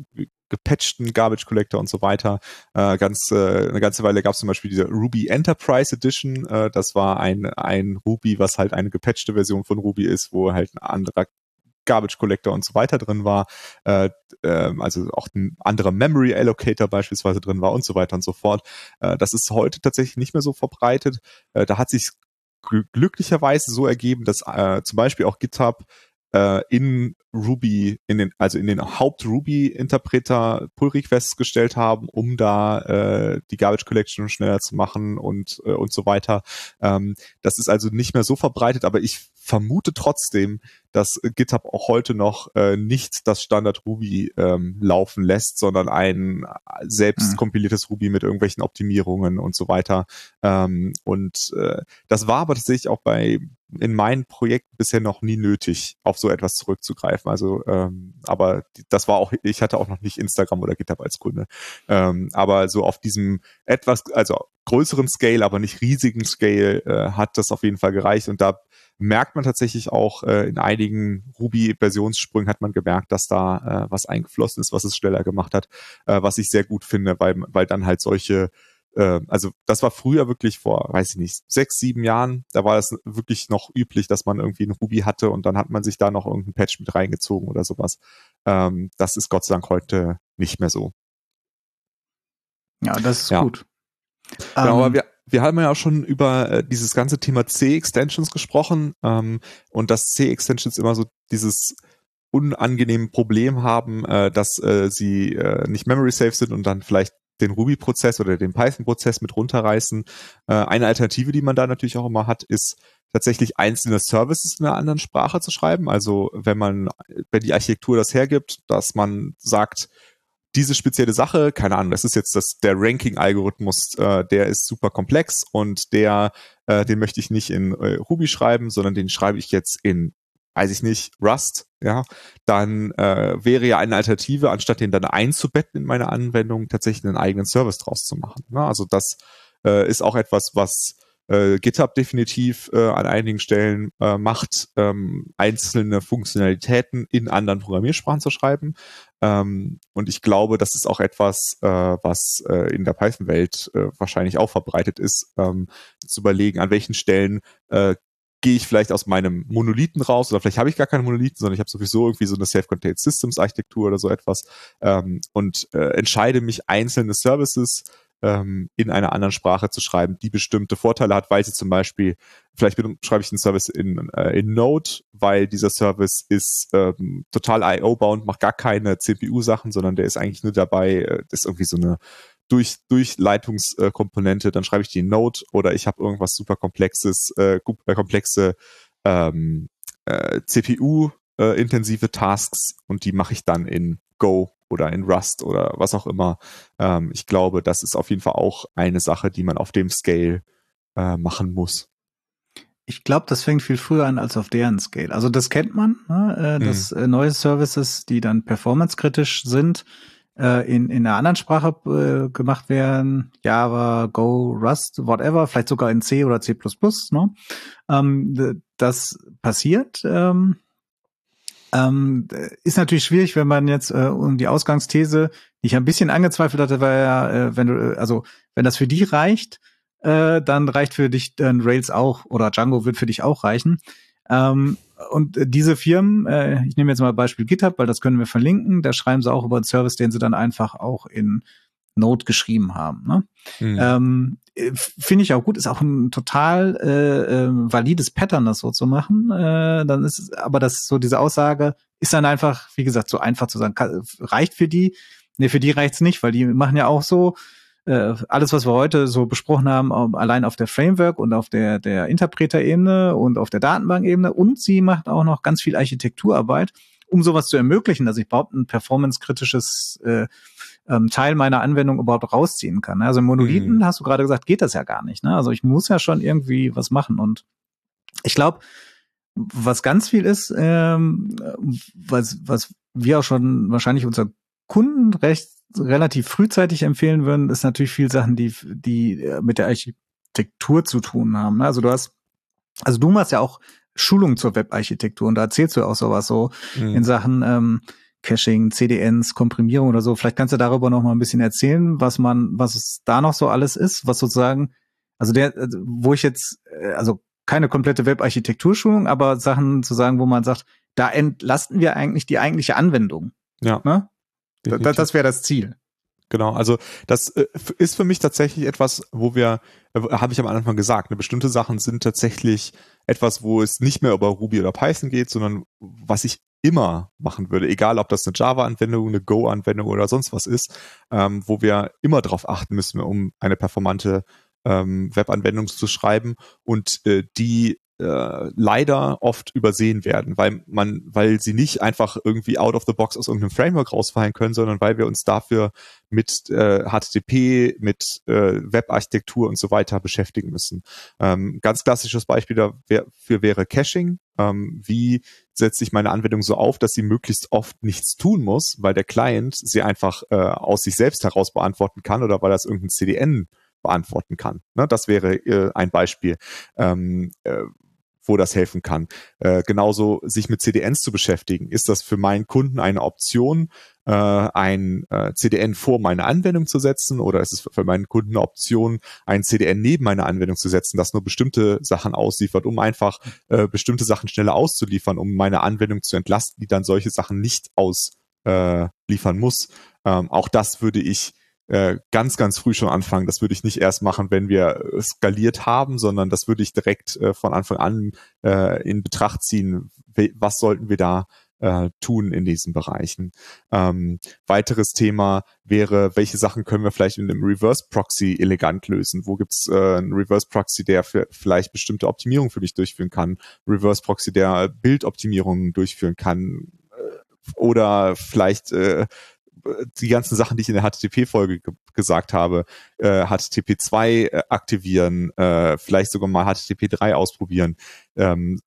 gepatchten Garbage Collector und so weiter. Äh, ganz äh, eine ganze Weile gab es zum Beispiel diese Ruby Enterprise Edition. Äh, das war ein ein Ruby, was halt eine gepatchte Version von Ruby ist, wo halt ein anderer Garbage Collector und so weiter drin war, äh, äh, also auch ein anderer Memory Allocator beispielsweise drin war und so weiter und so fort. Äh, das ist heute tatsächlich nicht mehr so verbreitet. Äh, da hat sich glücklicherweise so ergeben, dass äh, zum Beispiel auch GitHub äh, in Ruby, in den, also in den Haupt-Ruby-Interpreter Pull-Requests gestellt haben, um da äh, die Garbage Collection schneller zu machen und, äh, und so weiter. Ähm, das ist also nicht mehr so verbreitet, aber ich vermute trotzdem, dass GitHub auch heute noch äh, nicht das Standard Ruby ähm, laufen lässt, sondern ein selbst mhm. kompiliertes Ruby mit irgendwelchen Optimierungen und so weiter. Ähm, und äh, das war aber tatsächlich auch bei in meinen Projekten bisher noch nie nötig, auf so etwas zurückzugreifen. Also, ähm, aber das war auch, ich hatte auch noch nicht Instagram oder GitHub als Kunde. Ähm, aber so auf diesem etwas, also größeren Scale, aber nicht riesigen Scale, äh, hat das auf jeden Fall gereicht. Und da merkt man tatsächlich auch äh, in einigen Ruby-Versionssprüngen hat man gemerkt, dass da äh, was eingeflossen ist, was es schneller gemacht hat, äh, was ich sehr gut finde, weil, weil dann halt solche äh, also das war früher wirklich vor, weiß ich nicht, sechs, sieben Jahren, da war das wirklich noch üblich, dass man irgendwie ein Ruby hatte und dann hat man sich da noch irgendeinen Patch mit reingezogen oder sowas. Ähm, das ist Gott sei Dank heute nicht mehr so. Ja, das ist ja. gut. Genau, um, aber ähm, wir, wir haben ja auch schon über äh, dieses ganze Thema C-Extensions gesprochen ähm, und dass C-Extensions immer so dieses unangenehme Problem haben, äh, dass äh, sie äh, nicht memory safe sind und dann vielleicht den Ruby-Prozess oder den Python-Prozess mit runterreißen. Äh, eine Alternative, die man da natürlich auch immer hat, ist tatsächlich einzelne Services in einer anderen Sprache zu schreiben. Also wenn man, wenn die Architektur das hergibt, dass man sagt, diese spezielle Sache, keine Ahnung, das ist jetzt das, der Ranking-Algorithmus, äh, der ist super komplex und der, äh, den möchte ich nicht in äh, Ruby schreiben, sondern den schreibe ich jetzt in weiß ich nicht, Rust, ja, dann äh, wäre ja eine Alternative, anstatt den dann einzubetten in meine Anwendung, tatsächlich einen eigenen Service draus zu machen. Ne? Also das äh, ist auch etwas, was äh, GitHub definitiv äh, an einigen Stellen äh, macht, ähm, einzelne Funktionalitäten in anderen Programmiersprachen zu schreiben. Ähm, und ich glaube, das ist auch etwas, äh, was äh, in der Python-Welt äh, wahrscheinlich auch verbreitet ist, ähm, zu überlegen, an welchen Stellen äh, gehe ich vielleicht aus meinem Monolithen raus oder vielleicht habe ich gar keine Monolithen, sondern ich habe sowieso irgendwie so eine Self-Contained Systems Architektur oder so etwas ähm, und äh, entscheide mich einzelne Services ähm, in einer anderen Sprache zu schreiben, die bestimmte Vorteile hat, weil sie zum Beispiel, vielleicht schreibe ich einen Service in, äh, in Node, weil dieser Service ist ähm, total IO-bound, macht gar keine CPU-Sachen, sondern der ist eigentlich nur dabei, äh, ist irgendwie so eine durch, Durchleitungskomponente, dann schreibe ich die in Node oder ich habe irgendwas super komplexes, äh, äh komplexe ähm, äh, CPU-intensive äh, Tasks und die mache ich dann in Go oder in Rust oder was auch immer. Ähm, ich glaube, das ist auf jeden Fall auch eine Sache, die man auf dem Scale äh, machen muss. Ich glaube, das fängt viel früher an als auf deren Scale. Also das kennt man, ne? äh, dass mhm. neue Services, die dann performancekritisch sind, äh, in, in einer anderen Sprache äh, gemacht werden, Java, Go, Rust, whatever, vielleicht sogar in C oder C++, ne? Ähm, das passiert. Ähm, ähm, ist natürlich schwierig, wenn man jetzt äh, um die Ausgangsthese, die ich ein bisschen angezweifelt hatte, war ja, äh, wenn du, also wenn das für die reicht, äh, dann reicht für dich dann Rails auch oder Django wird für dich auch reichen. Ähm, und diese Firmen, äh, ich nehme jetzt mal Beispiel GitHub, weil das können wir verlinken, da schreiben sie auch über einen Service, den sie dann einfach auch in Node geschrieben haben. Ne? Mhm. Ähm, Finde ich auch gut, ist auch ein total äh, äh, valides Pattern, das so zu machen. Äh, dann ist aber das so diese Aussage ist dann einfach, wie gesagt, so einfach zu sagen, kann, reicht für die. Nee, für die reicht's nicht, weil die machen ja auch so, äh, alles, was wir heute so besprochen haben, allein auf der Framework und auf der, der Interpreter-Ebene und auf der Datenbank-Ebene. Und sie macht auch noch ganz viel Architekturarbeit, um sowas zu ermöglichen, dass ich überhaupt ein performance-kritisches äh, ähm, Teil meiner Anwendung überhaupt rausziehen kann. Also im Monolithen, mhm. hast du gerade gesagt, geht das ja gar nicht. Ne? Also ich muss ja schon irgendwie was machen. Und ich glaube, was ganz viel ist, ähm, was, was wir auch schon wahrscheinlich unser Kunden recht relativ frühzeitig empfehlen würden, ist natürlich viel Sachen, die, die äh, mit der Architektur zu tun haben. Ne? Also du hast, also du machst ja auch Schulungen zur Webarchitektur und da erzählst du auch sowas so mhm. in Sachen ähm, Caching, CDNs, Komprimierung oder so. Vielleicht kannst du darüber noch mal ein bisschen erzählen, was man, was es da noch so alles ist, was sozusagen, also der, äh, wo ich jetzt, äh, also keine komplette Webarchitekturschulung, aber Sachen zu sagen, wo man sagt, da entlasten wir eigentlich die eigentliche Anwendung. Ja. Ne? Das, das wäre das Ziel. Genau, also das äh, ist für mich tatsächlich etwas, wo wir, äh, habe ich am Anfang gesagt, ne, bestimmte Sachen sind tatsächlich etwas, wo es nicht mehr über Ruby oder Python geht, sondern was ich immer machen würde, egal ob das eine Java-Anwendung, eine Go-Anwendung oder sonst was ist, ähm, wo wir immer darauf achten müssen, um eine performante ähm, Webanwendung zu schreiben und äh, die äh, leider oft übersehen werden, weil man, weil sie nicht einfach irgendwie out of the box aus irgendeinem Framework rausfallen können, sondern weil wir uns dafür mit äh, HTTP, mit äh, Webarchitektur und so weiter beschäftigen müssen. Ähm, ganz klassisches Beispiel dafür wäre Caching. Ähm, wie setze ich meine Anwendung so auf, dass sie möglichst oft nichts tun muss, weil der Client sie einfach äh, aus sich selbst heraus beantworten kann oder weil das irgendein CDN beantworten kann. Ne, das wäre äh, ein Beispiel. Ähm, äh, wo das helfen kann. Äh, genauso sich mit CDNs zu beschäftigen. Ist das für meinen Kunden eine Option, äh, ein äh, CDN vor meine Anwendung zu setzen oder ist es für meinen Kunden eine Option, ein CDN neben meine Anwendung zu setzen, das nur bestimmte Sachen ausliefert, um einfach äh, bestimmte Sachen schneller auszuliefern, um meine Anwendung zu entlasten, die dann solche Sachen nicht ausliefern muss. Ähm, auch das würde ich äh, ganz, ganz früh schon anfangen. Das würde ich nicht erst machen, wenn wir skaliert haben, sondern das würde ich direkt äh, von Anfang an äh, in Betracht ziehen. Was sollten wir da äh, tun in diesen Bereichen. Ähm, weiteres Thema wäre, welche Sachen können wir vielleicht in einem Reverse Proxy elegant lösen? Wo gibt's äh, einen Reverse Proxy, der vielleicht bestimmte Optimierungen für mich durchführen kann? Reverse Proxy, der Bildoptimierungen durchführen kann? Äh, oder vielleicht äh, die ganzen Sachen, die ich in der HTTP-Folge ge gesagt habe, äh, HTTP 2 äh, aktivieren, äh, vielleicht sogar mal HTTP 3 ausprobieren, ähm,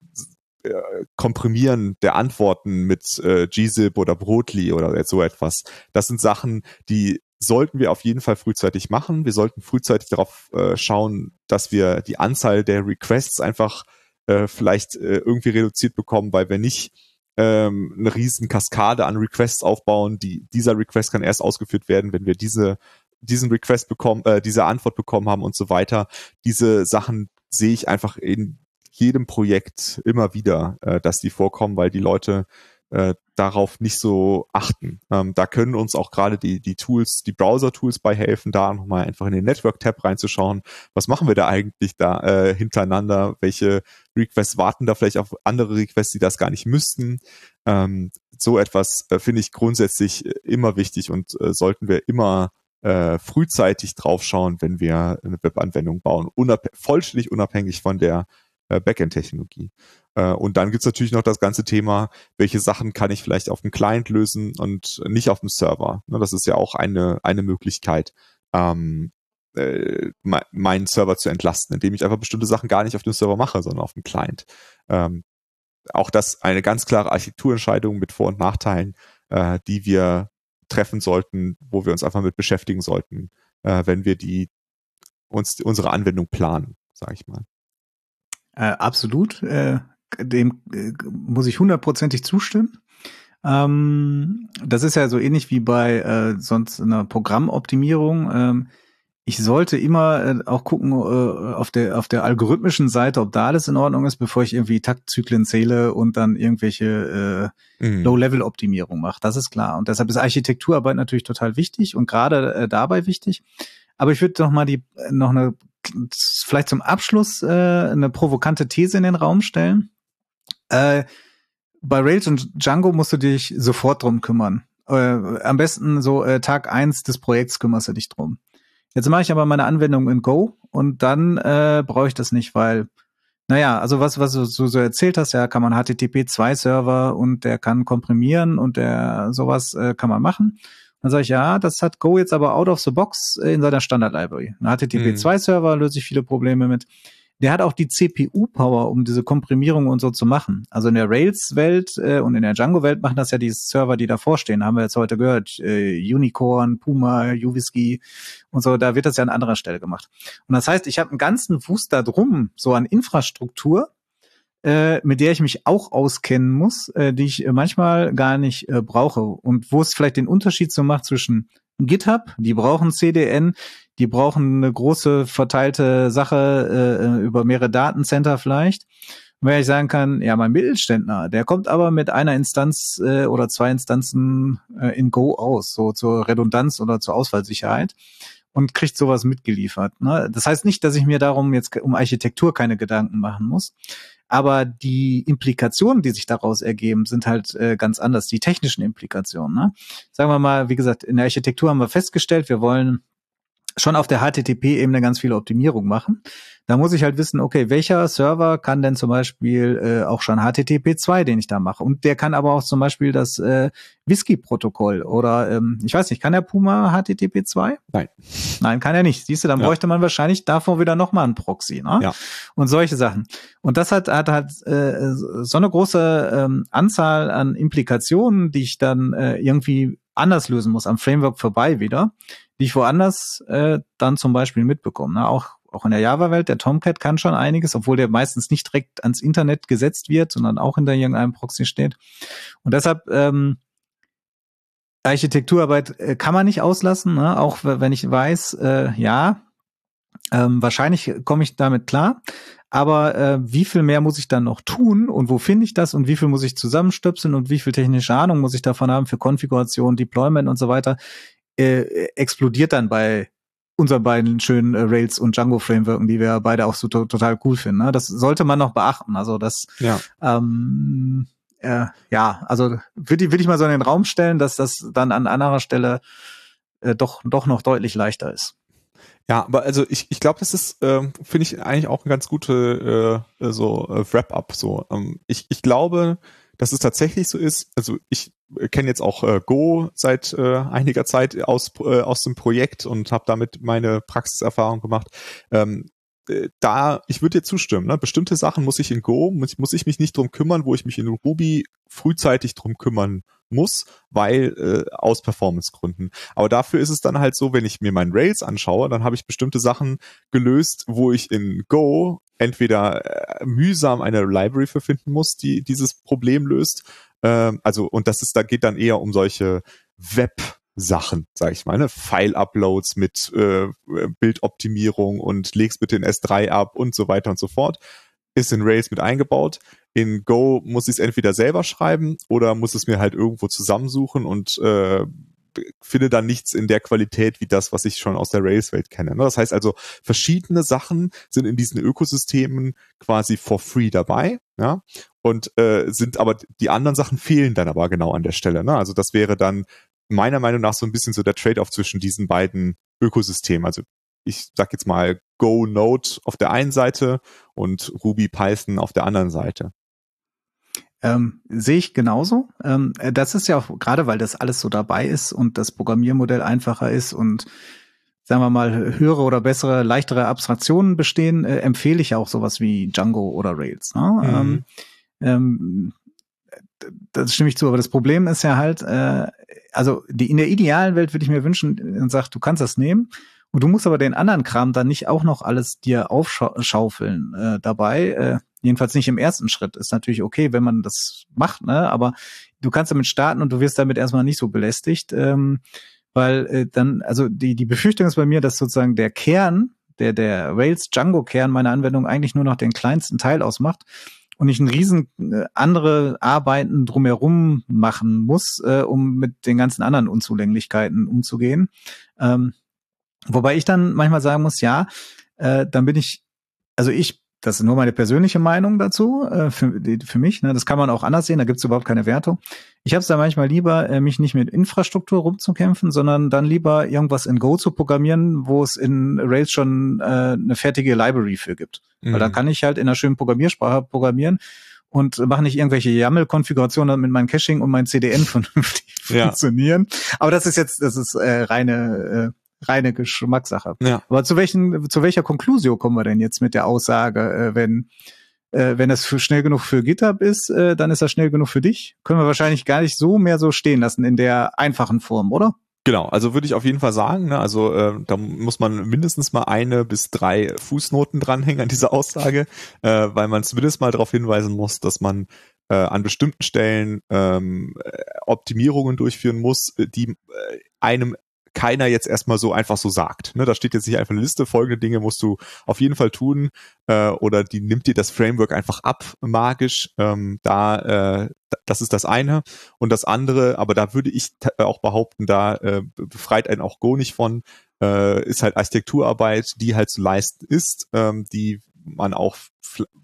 äh, Komprimieren der Antworten mit äh, gzip oder Brotli oder so etwas. Das sind Sachen, die sollten wir auf jeden Fall frühzeitig machen. Wir sollten frühzeitig darauf äh, schauen, dass wir die Anzahl der Requests einfach äh, vielleicht äh, irgendwie reduziert bekommen, weil wir nicht ähm, eine riesen Kaskade an Requests aufbauen. Die, dieser Request kann erst ausgeführt werden, wenn wir diese, diesen Request bekommen, äh, diese Antwort bekommen haben und so weiter. Diese Sachen sehe ich einfach in jedem Projekt immer wieder, äh, dass die vorkommen, weil die Leute äh, darauf nicht so achten. Ähm, da können uns auch gerade die, die Tools, die Browser-Tools bei helfen, da nochmal einfach in den Network-Tab reinzuschauen. Was machen wir da eigentlich da äh, hintereinander? Welche Requests warten da vielleicht auf andere Requests, die das gar nicht müssten? Ähm, so etwas äh, finde ich grundsätzlich äh, immer wichtig und äh, sollten wir immer äh, frühzeitig draufschauen, wenn wir eine Webanwendung bauen, unab vollständig unabhängig von der äh, Backend-Technologie. Äh, und dann gibt's natürlich noch das ganze Thema, welche Sachen kann ich vielleicht auf dem Client lösen und nicht auf dem Server. Ne, das ist ja auch eine, eine Möglichkeit, ähm, äh, meinen Server zu entlasten, indem ich einfach bestimmte Sachen gar nicht auf dem Server mache, sondern auf dem Client. Ähm, auch das eine ganz klare Architekturentscheidung mit Vor- und Nachteilen, äh, die wir treffen sollten, wo wir uns einfach mit beschäftigen sollten, äh, wenn wir die uns unsere Anwendung planen, sage ich mal. Äh, absolut. Äh, dem äh, muss ich hundertprozentig zustimmen. Ähm, das ist ja so ähnlich wie bei äh, sonst einer Programmoptimierung. Ähm, ich sollte immer äh, auch gucken äh, auf der auf der algorithmischen Seite, ob da alles in Ordnung ist, bevor ich irgendwie Taktzyklen zähle und dann irgendwelche mhm. Low-Level-Optimierung mache. Das ist klar. Und deshalb ist Architekturarbeit natürlich total wichtig und gerade dabei wichtig. Aber ich würde doch mal die noch eine vielleicht zum Abschluss äh, eine provokante These in den Raum stellen. Äh, bei Rails und Django musst du dich sofort drum kümmern. Äh, am besten so äh, Tag eins des Projekts kümmerst du dich drum. Jetzt mache ich aber meine Anwendung in Go und dann äh, brauche ich das nicht, weil, naja, also was, was du so, erzählt hast, ja, kann man HTTP2-Server und der kann komprimieren und der sowas äh, kann man machen. Dann sage ich, ja, das hat Go jetzt aber out of the box in seiner Standard-Library. Ein HTTP2-Server löse ich viele Probleme mit. Der hat auch die CPU-Power, um diese Komprimierung und so zu machen. Also in der Rails-Welt äh, und in der Django-Welt machen das ja die Server, die davor stehen. Haben wir jetzt heute gehört. Äh, Unicorn, Puma, Uvisky und so. Da wird das ja an anderer Stelle gemacht. Und das heißt, ich habe einen ganzen Fuß da drum, so an Infrastruktur, äh, mit der ich mich auch auskennen muss, äh, die ich äh, manchmal gar nicht äh, brauche und wo es vielleicht den Unterschied so macht zwischen GitHub, die brauchen CDN, die brauchen eine große verteilte Sache äh, äh, über mehrere Datencenter vielleicht. Und wenn ich sagen kann, ja, mein Mittelständler, der kommt aber mit einer Instanz äh, oder zwei Instanzen äh, in Go aus, so zur Redundanz oder zur Ausfallsicherheit und kriegt sowas mitgeliefert. Ne? Das heißt nicht, dass ich mir darum jetzt um Architektur keine Gedanken machen muss. Aber die Implikationen, die sich daraus ergeben, sind halt äh, ganz anders, die technischen Implikationen. Ne? Sagen wir mal, wie gesagt, in der Architektur haben wir festgestellt, wir wollen schon auf der HTTP-Ebene ganz viele Optimierung machen. Da muss ich halt wissen, okay, welcher Server kann denn zum Beispiel äh, auch schon HTTP 2, den ich da mache? Und der kann aber auch zum Beispiel das äh, Whisky-Protokoll oder ähm, ich weiß nicht, kann der Puma HTTP 2? Nein. Nein, kann er nicht. Siehst du, dann ja. bräuchte man wahrscheinlich davor wieder nochmal einen Proxy, ne? Ja. Und solche Sachen. Und das hat, hat halt äh, so eine große ähm, Anzahl an Implikationen, die ich dann äh, irgendwie anders lösen muss, am Framework vorbei wieder, die ich woanders äh, dann zum Beispiel mitbekomme. Ne? Auch auch in der Java-Welt, der Tomcat kann schon einiges, obwohl der meistens nicht direkt ans Internet gesetzt wird, sondern auch hinter irgendeinem Proxy steht. Und deshalb ähm, Architekturarbeit äh, kann man nicht auslassen, ne? auch wenn ich weiß, äh, ja, ähm, wahrscheinlich komme ich damit klar. Aber äh, wie viel mehr muss ich dann noch tun und wo finde ich das und wie viel muss ich zusammenstöpseln und wie viel technische Ahnung muss ich davon haben für Konfiguration, Deployment und so weiter, äh, explodiert dann bei unseren beiden schönen äh, Rails und Django Frameworken, die wir beide auch so to total cool finden. Ne? Das sollte man noch beachten. Also das ja. ähm, äh, ja, also würde würd ich mal so in den Raum stellen, dass das dann an anderer Stelle äh, doch, doch noch deutlich leichter ist. Ja, aber also ich, ich glaube, das ist, äh, finde ich eigentlich auch eine ganz gute äh, so äh, Wrap-up. So, ähm, ich, ich glaube, dass es tatsächlich so ist. Also ich kenne jetzt auch äh, Go seit äh, einiger Zeit aus äh, aus dem Projekt und habe damit meine Praxiserfahrung gemacht. Ähm, äh, da, ich würde dir zustimmen, ne? bestimmte Sachen muss ich in Go, muss, muss ich mich nicht drum kümmern, wo ich mich in Ruby frühzeitig drum kümmern muss, weil äh, aus Performancegründen. Aber dafür ist es dann halt so, wenn ich mir meinen Rails anschaue, dann habe ich bestimmte Sachen gelöst, wo ich in Go entweder äh, mühsam eine Library für finden muss, die dieses Problem löst. Ähm, also und das ist, da geht dann eher um solche Web Sachen, sage ich mal, ne? File-Uploads mit äh, Bildoptimierung und legst bitte in S3 ab und so weiter und so fort, ist in Rails mit eingebaut. In Go muss ich es entweder selber schreiben oder muss es mir halt irgendwo zusammensuchen und äh, finde dann nichts in der Qualität wie das, was ich schon aus der Rails-Welt kenne. Ne? Das heißt also, verschiedene Sachen sind in diesen Ökosystemen quasi for free dabei, ja, und äh, sind aber die anderen Sachen fehlen dann aber genau an der Stelle. Ne? Also das wäre dann meiner Meinung nach so ein bisschen so der Trade-off zwischen diesen beiden Ökosystemen. Also ich sag jetzt mal Go Node auf der einen Seite und Ruby Python auf der anderen Seite. Ähm, sehe ich genauso. Ähm, das ist ja auch gerade, weil das alles so dabei ist und das Programmiermodell einfacher ist und sagen wir mal höhere oder bessere, leichtere Abstraktionen bestehen, äh, empfehle ich auch sowas wie Django oder Rails. Ne? Mhm. Ähm, ähm das stimme ich zu, aber das Problem ist ja halt, äh, also die, in der idealen Welt würde ich mir wünschen, und sagt, du kannst das nehmen und du musst aber den anderen Kram dann nicht auch noch alles dir aufschaufeln äh, dabei. Äh, jedenfalls nicht im ersten Schritt. Ist natürlich okay, wenn man das macht, ne? Aber du kannst damit starten und du wirst damit erstmal nicht so belästigt, ähm, weil äh, dann, also die die Befürchtung ist bei mir, dass sozusagen der Kern, der der Rails Django Kern meiner Anwendung eigentlich nur noch den kleinsten Teil ausmacht und ich ein riesen äh, andere Arbeiten drumherum machen muss, äh, um mit den ganzen anderen Unzulänglichkeiten umzugehen. Ähm, wobei ich dann manchmal sagen muss, ja, äh, dann bin ich, also ich das ist nur meine persönliche Meinung dazu, äh, für, für mich. Ne? Das kann man auch anders sehen, da gibt es überhaupt keine Wertung. Ich habe es da manchmal lieber, äh, mich nicht mit Infrastruktur rumzukämpfen, sondern dann lieber irgendwas in Go zu programmieren, wo es in Rails schon äh, eine fertige Library für gibt. Mhm. Weil dann kann ich halt in einer schönen Programmiersprache programmieren und mache nicht irgendwelche YAML-Konfigurationen, damit mein Caching und mein CDN vernünftig ja. funktionieren. Aber das ist jetzt, das ist äh, reine äh, reine Geschmackssache. Ja. Aber zu welchen, zu welcher Konklusion kommen wir denn jetzt mit der Aussage, äh, wenn äh, wenn das für schnell genug für GitHub ist, äh, dann ist das schnell genug für dich? Können wir wahrscheinlich gar nicht so mehr so stehen lassen in der einfachen Form, oder? Genau, also würde ich auf jeden Fall sagen, ne, also äh, da muss man mindestens mal eine bis drei Fußnoten dranhängen an dieser Aussage, äh, weil man zumindest mal darauf hinweisen muss, dass man äh, an bestimmten Stellen ähm, Optimierungen durchführen muss, die äh, einem keiner jetzt erstmal so einfach so sagt. Ne, da steht jetzt nicht einfach eine Liste, folgende Dinge musst du auf jeden Fall tun äh, oder die nimmt dir das Framework einfach ab, magisch. Ähm, da, äh, das ist das eine. Und das andere, aber da würde ich auch behaupten, da äh, befreit einen auch Go nicht von, äh, ist halt Architekturarbeit, die halt zu leisten ist, ähm, die man auch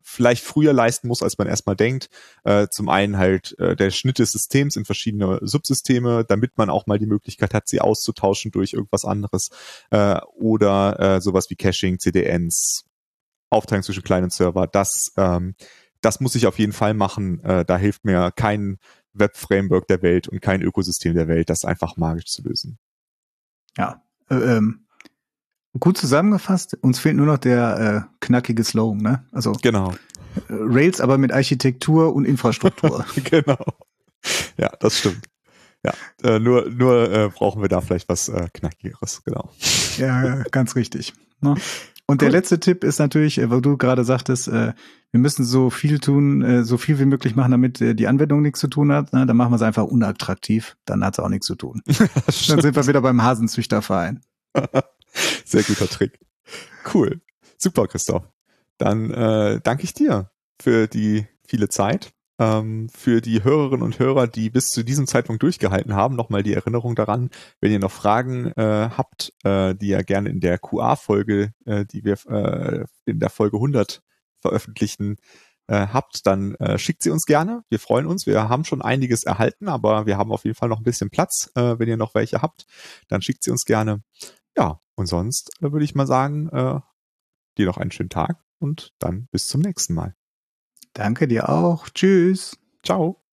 vielleicht früher leisten muss, als man erstmal denkt. Äh, zum einen halt äh, der Schnitt des Systems in verschiedene Subsysteme, damit man auch mal die Möglichkeit hat, sie auszutauschen durch irgendwas anderes. Äh, oder äh, sowas wie Caching, CDNs, Aufteilung zwischen kleinen Server. Das, ähm, das muss ich auf jeden Fall machen. Äh, da hilft mir kein Web-Framework der Welt und kein Ökosystem der Welt, das einfach magisch zu lösen. Ja, äh, ähm, Gut zusammengefasst, uns fehlt nur noch der äh, knackige Slogan, ne? Also genau. Äh, Rails aber mit Architektur und Infrastruktur. genau. Ja, das stimmt. Ja, äh, nur nur äh, brauchen wir da vielleicht was äh, knackigeres, genau. Ja, ganz richtig. Ne? Und der letzte Tipp ist natürlich, äh, wo du gerade sagtest, äh, wir müssen so viel tun, so viel wie möglich machen, damit die Anwendung nichts zu tun hat. Ne? Dann machen wir es einfach unattraktiv, dann hat es auch nichts zu tun. dann sind wir wieder beim Hasenzüchterverein. Sehr guter Trick. Cool. Super, Christoph. Dann äh, danke ich dir für die viele Zeit. Ähm, für die Hörerinnen und Hörer, die bis zu diesem Zeitpunkt durchgehalten haben, nochmal die Erinnerung daran, wenn ihr noch Fragen äh, habt, äh, die ihr gerne in der QA-Folge, äh, die wir äh, in der Folge 100 veröffentlichen, äh, habt, dann äh, schickt sie uns gerne. Wir freuen uns. Wir haben schon einiges erhalten, aber wir haben auf jeden Fall noch ein bisschen Platz. Äh, wenn ihr noch welche habt, dann schickt sie uns gerne. Ja, und sonst äh, würde ich mal sagen, äh, dir noch einen schönen Tag und dann bis zum nächsten Mal. Danke dir auch. Tschüss. Ciao.